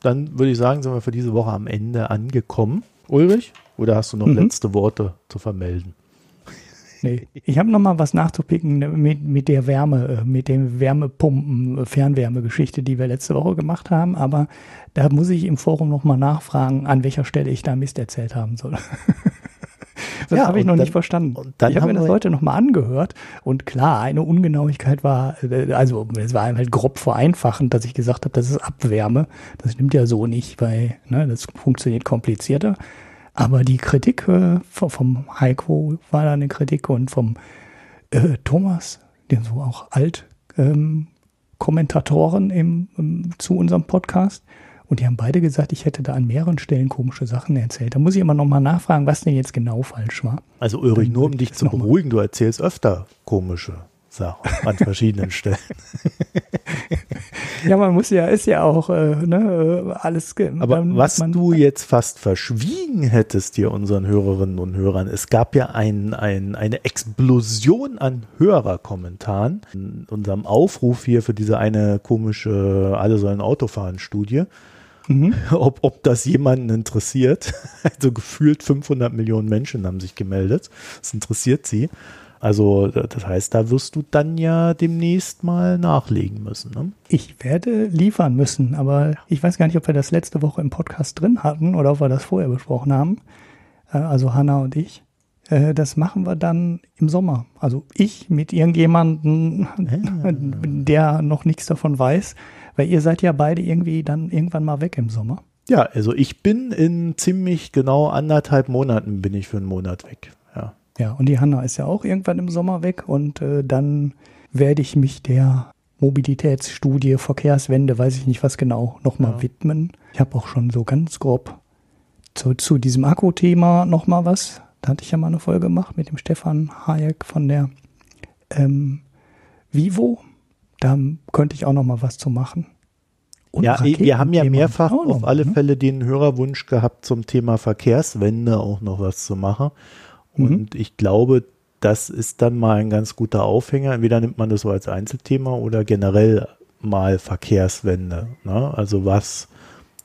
Dann würde ich sagen, sind wir für diese Woche am Ende angekommen. Ulrich, oder hast du noch Mhm. letzte Worte zu vermelden? Nee. Ich habe noch mal was nachzupicken mit, mit der Wärme, äh, mit dem Wärmepumpen, äh, Fernwärmegeschichte, die wir letzte Woche gemacht haben. Aber da muss ich im Forum noch mal nachfragen, an welcher Stelle ich da Mist erzählt haben soll. das Ja, habe ich noch dann- nicht verstanden. ich habe mir das heute noch mal angehört und klar, eine Ungenauigkeit war, äh, also es war halt grob vereinfachend, dass ich gesagt habe, das ist Abwärme. Das stimmt ja so nicht, weil ne, das funktioniert komplizierter. Aber die Kritik äh, vom- vom Heiko war da eine Kritik und vom äh, Thomas, den so auch alt ähm, Kommentatoren im, im, zu unserem Podcast. Und die haben beide gesagt, ich hätte da an mehreren Stellen komische Sachen erzählt. Da muss ich immer noch mal nachfragen, was denn jetzt genau falsch war. Also Ulrich, nur um dich zu mal. beruhigen, du erzählst öfter komische Sachen an verschiedenen Stellen. Ja, man muss ja, ist ja auch äh, ne, äh, alles. Aber man- was man, du jetzt fast verschwiegen hättest dir unseren Hörerinnen und Hörern, es gab ja ein, ein, eine Explosion an Hörerkommentaren in unserem Aufruf hier für diese eine komische Alle sollen Auto fahren Studie, Mhm. ob, ob das jemanden interessiert. Also gefühlt 500 Millionen Menschen haben sich gemeldet. Das interessiert sie. Also das heißt, da wirst du dann ja demnächst mal nachlegen müssen. Ne? Ich werde liefern müssen, aber ich weiß gar nicht, ob wir das letzte Woche im Podcast drin hatten oder ob wir das vorher besprochen haben. Äh, also Hanna und ich. Äh, Das machen wir dann im Sommer. Also ich mit irgendjemandem, der noch nichts davon weiß, weil ihr seid ja beide irgendwie dann irgendwann mal weg im Sommer. Ja, also ich bin in ziemlich genau anderthalb Monaten bin ich für einen Monat weg. Ja. Ja, und die Hanna ist ja auch irgendwann im Sommer weg und äh, dann werde ich mich der Mobilitätsstudie Verkehrswende, weiß ich nicht was genau, nochmal Ja. widmen. Ich habe auch schon so ganz grob zu, zu diesem Akku-Thema nochmal was. Da hatte ich ja mal eine Folge gemacht mit dem Stefan Hayek von der ähm, Vivo. Da könnte ich auch nochmal was zu machen. Und Ja, wir haben ja mehrfach noch auf mal, alle ne? Fälle den Hörerwunsch gehabt, zum Thema Verkehrswende auch noch was zu machen. Mhm. Und ich glaube, das ist dann mal ein ganz guter Aufhänger. Entweder nimmt man das so als Einzelthema oder generell mal Verkehrswende. Ne? Also was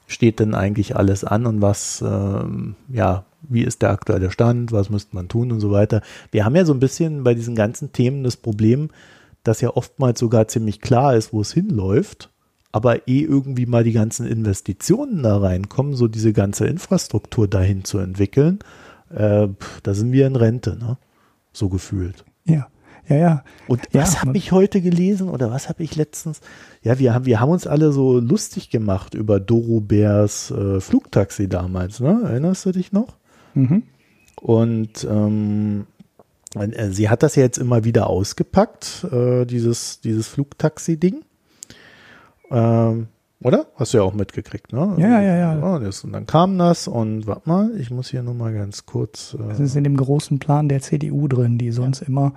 steht denn eigentlich alles an und was, ähm, ja, wie ist der aktuelle Stand, was müsste man tun und so weiter. Wir haben ja so ein bisschen bei diesen ganzen Themen das Problem, dass ja oftmals sogar ziemlich klar ist, wo es hinläuft, aber eh irgendwie mal die ganzen Investitionen da reinkommen, so diese ganze Infrastruktur dahin zu entwickeln, äh, da sind wir in Rente, ne? So gefühlt. Ja, ja, ja. Und Ja, was habe ich heute gelesen oder was habe ich letztens? Ja, wir haben, wir haben uns alle so lustig gemacht über Doro Bärs äh, Flugtaxi damals, ne? Erinnerst du dich noch? Mhm. Und ähm, äh, sie hat das ja jetzt immer wieder ausgepackt, äh, dieses, dieses Flugtaxi-Ding. Ähm, oder? Hast du ja auch mitgekriegt, ne? Ja, ja, ja. ja das, und dann kam das und warte mal, ich muss hier nur mal ganz kurz. Äh, Das ist in dem großen Plan der CDU drin, die sonst immer,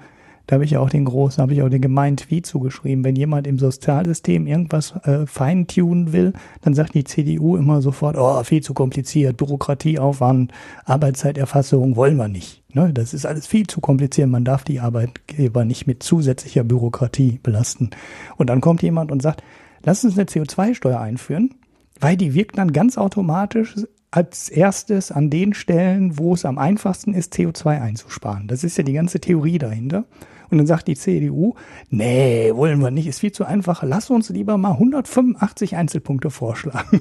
da habe ich ja auch den großen, habe ich auch den gemeinen Tweet zugeschrieben. Wenn jemand im Sozialsystem irgendwas äh, feintunen will, dann sagt die CDU immer sofort, oh, viel zu kompliziert, Bürokratieaufwand, Arbeitszeiterfassung wollen wir nicht. Ne? Das ist alles viel zu kompliziert. Man darf die Arbeitgeber nicht mit zusätzlicher Bürokratie belasten. Und dann kommt jemand und sagt, lass uns eine CO2-Steuer einführen, weil die wirkt dann ganz automatisch als erstes an den Stellen, wo es am einfachsten ist, CO2 einzusparen. Das ist ja die ganze Theorie dahinter. Und dann sagt die CDU, nee, wollen wir nicht, ist viel zu einfach. Lass uns lieber mal 185 Einzelpunkte vorschlagen.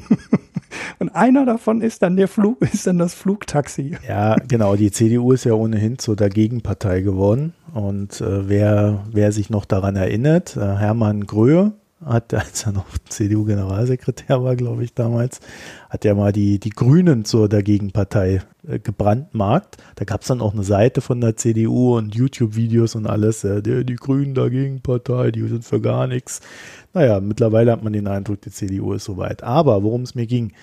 Und einer davon ist dann der Flug, ist dann das Flugtaxi. Ja, genau. Die CDU ist ja ohnehin zur Dagegenpartei geworden. Und äh, wer, wer sich noch daran erinnert, äh, Hermann Gröhe, hat, als er noch CDU-Generalsekretär war, glaube ich, damals, hat er mal die, die Grünen zur Dagegenpartei äh, gebrandmarkt. Da gab es dann auch eine Seite von der CDU und YouTube-Videos und alles. Äh, die, die Grünen Dagegenpartei, die sind für gar nichts. Naja, mittlerweile hat man den Eindruck, die CDU ist soweit. Aber worum es mir ging,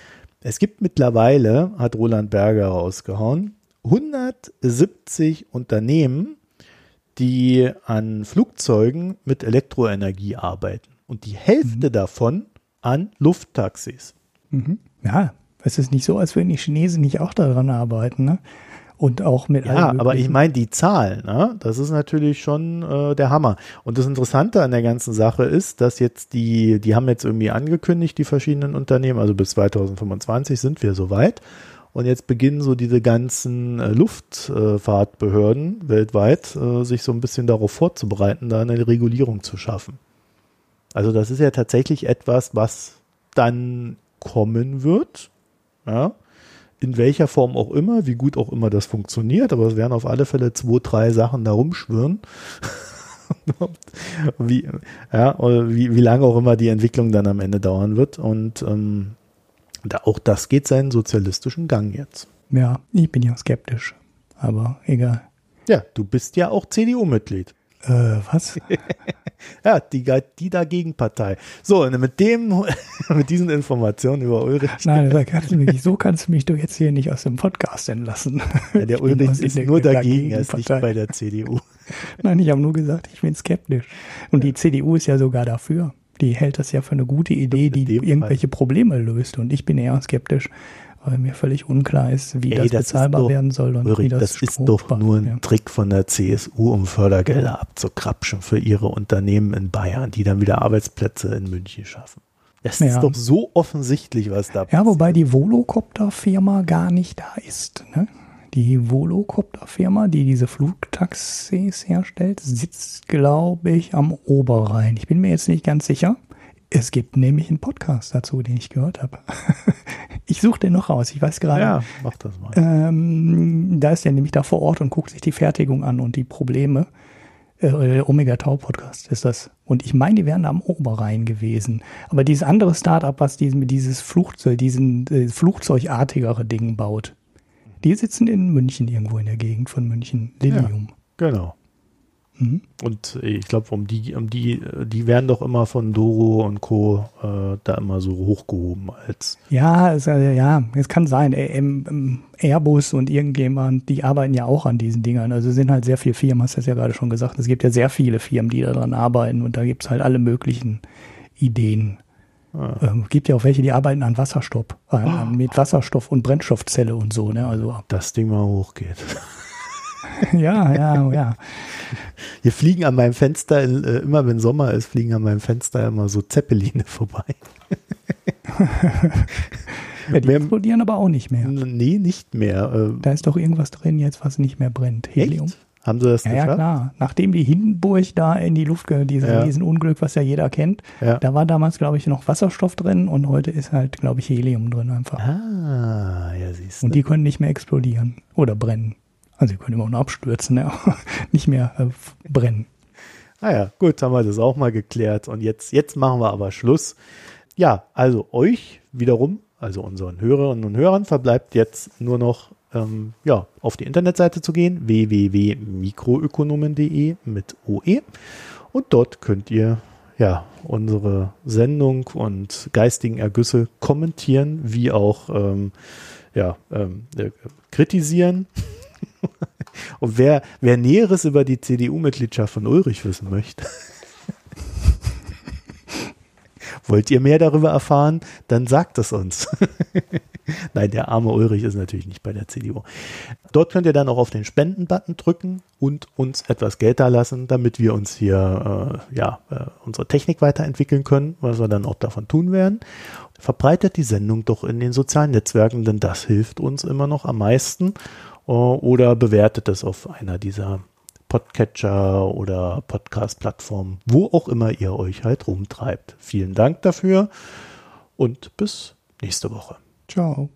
es gibt mittlerweile, hat Roland Berger rausgehauen, 170 Unternehmen, die an Flugzeugen mit Elektroenergie arbeiten und die Hälfte mhm. davon an Lufttaxis. Mhm. Ja, es ist nicht so, als würden die Chinesen nicht auch daran arbeiten, ne? Und auch mit Ja, aber ich meine die Zahl, ne? Das ist natürlich schon äh, der Hammer. Und das Interessante an der ganzen Sache ist, dass jetzt die, die haben jetzt irgendwie angekündigt, die verschiedenen Unternehmen, also bis 2025 sind wir soweit. Und jetzt beginnen so diese ganzen äh, Luftfahrtbehörden äh, weltweit äh, sich so ein bisschen darauf vorzubereiten, da eine Regulierung zu schaffen. Also das ist ja tatsächlich etwas, was dann kommen wird. Ja. In welcher Form auch immer, wie gut auch immer das funktioniert, aber es werden auf alle Fälle zwei, drei Sachen da rumschwirren. wie, ja, wie, wie lange auch immer die Entwicklung dann am Ende dauern wird. Und ähm, da, auch das geht seinen sozialistischen Gang jetzt. Ja, ich bin ja skeptisch, aber egal. Ja, du bist ja auch CDU-Mitglied. Äh, was? ja, die, die Dagegenpartei. So, und mit dem, mit diesen Informationen über Ulrich. Nein, kannst mich, so kannst du mich doch jetzt hier nicht aus dem Podcast entlassen. Ja, der Ulrich ist nur dagegen, er ist nicht bei der CDU. Nein, ich habe nur gesagt, ich bin skeptisch. Und die CDU ist ja sogar dafür. Die hält das ja für eine gute Idee, die irgendwelche. Probleme löst. Und ich bin eher skeptisch, weil mir völlig unklar ist, wie Ey, das, das bezahlbar doch, werden soll und Ulrich, wie das Das ist doch nur ein ja. Trick von der CSU, um Fördergelder abzukrapschen für ihre Unternehmen in Bayern, die dann wieder Arbeitsplätze in München schaffen. Das ja. ist doch so offensichtlich, was da passiert. Ja, wobei die Volocopter-Firma gar nicht da ist. Ne? Die Volocopter-Firma, die diese Flugtaxis herstellt, sitzt, glaube ich, am Oberrhein. Ich bin mir jetzt nicht ganz sicher. Es gibt nämlich einen Podcast dazu, den ich gehört habe. ich suche den noch raus. Ich weiß gerade. Ja, mach das mal. Ähm, da ist er nämlich da vor Ort und guckt sich die Fertigung an und die Probleme. Äh, Omega Tau Podcast ist das. Und ich meine, die wären da am Oberrhein gewesen. Aber dieses andere Startup, was diesen, dieses Flugzeug, diesen äh, flugzeugartigere Ding baut, die sitzen in München irgendwo in der Gegend von München. Lilium. Ja, genau. Mhm. Und ich glaube, um die, um die, die werden doch immer von Doro und Co. Äh, da immer so hochgehoben als. Ja, es, äh, ja, es kann sein. Airbus und irgendjemand, die arbeiten ja auch an diesen Dingern. Also sind halt sehr viele Firmen, hast du ja gerade schon gesagt. Es gibt ja sehr viele Firmen, die daran arbeiten und da gibt es halt alle möglichen Ideen. Ah. Ähm, gibt ja auch welche, die arbeiten an Wasserstoff, äh, oh. mit Wasserstoff und Brennstoffzelle und so. Ne? Also das Ding mal hochgeht. ja, ja, ja. Hier fliegen an meinem Fenster, äh, immer wenn Sommer ist, fliegen an meinem Fenster immer so Zeppeline vorbei. ja, die explodieren aber auch nicht mehr. Nee, nicht mehr. Ähm. Da ist doch irgendwas drin jetzt, was nicht mehr brennt. Helium. Echt? Haben sie das ja, geschafft? Ja, klar. Nachdem die Hindenburg da in die Luft, dieses ja. Riesenunglück, was ja jeder kennt, ja. da war damals, glaube ich, noch Wasserstoff drin und heute ist halt, glaube ich, Helium drin einfach. Ah, ja, siehst du. Und die können nicht mehr explodieren oder brennen. Also sie können immer noch abstürzen, ja. nicht mehr äh, brennen. Ah ja, gut, haben wir das auch mal geklärt. Und jetzt, jetzt machen wir aber Schluss. Ja, also euch wiederum, also unseren Hörerinnen und Hörern, verbleibt jetzt nur noch ähm, ja, auf die Internetseite zu gehen, www.mikroökonomen.de mit OE. Und dort könnt ihr ja unsere Sendung und geistigen Ergüsse kommentieren, wie auch ähm, ja, ähm, äh, kritisieren. Und wer, wer Näheres über die CDU-Mitgliedschaft von Ulrich wissen möchte, Wollt ihr mehr darüber erfahren? Dann sagt es uns. Nein, der arme Ulrich ist natürlich nicht bei der CDU. Dort könnt ihr dann auch auf den Spenden-Button drücken und uns etwas Geld da lassen, damit wir uns hier äh, ja, äh, unsere Technik weiterentwickeln können, was wir dann auch davon tun werden. Verbreitet die Sendung doch in den sozialen Netzwerken, denn das hilft uns immer noch am meisten. Äh, oder bewertet es auf einer dieser Podcatcher oder Podcast-Plattformen, wo auch immer ihr euch halt rumtreibt. Vielen Dank dafür und bis nächste Woche. Ciao.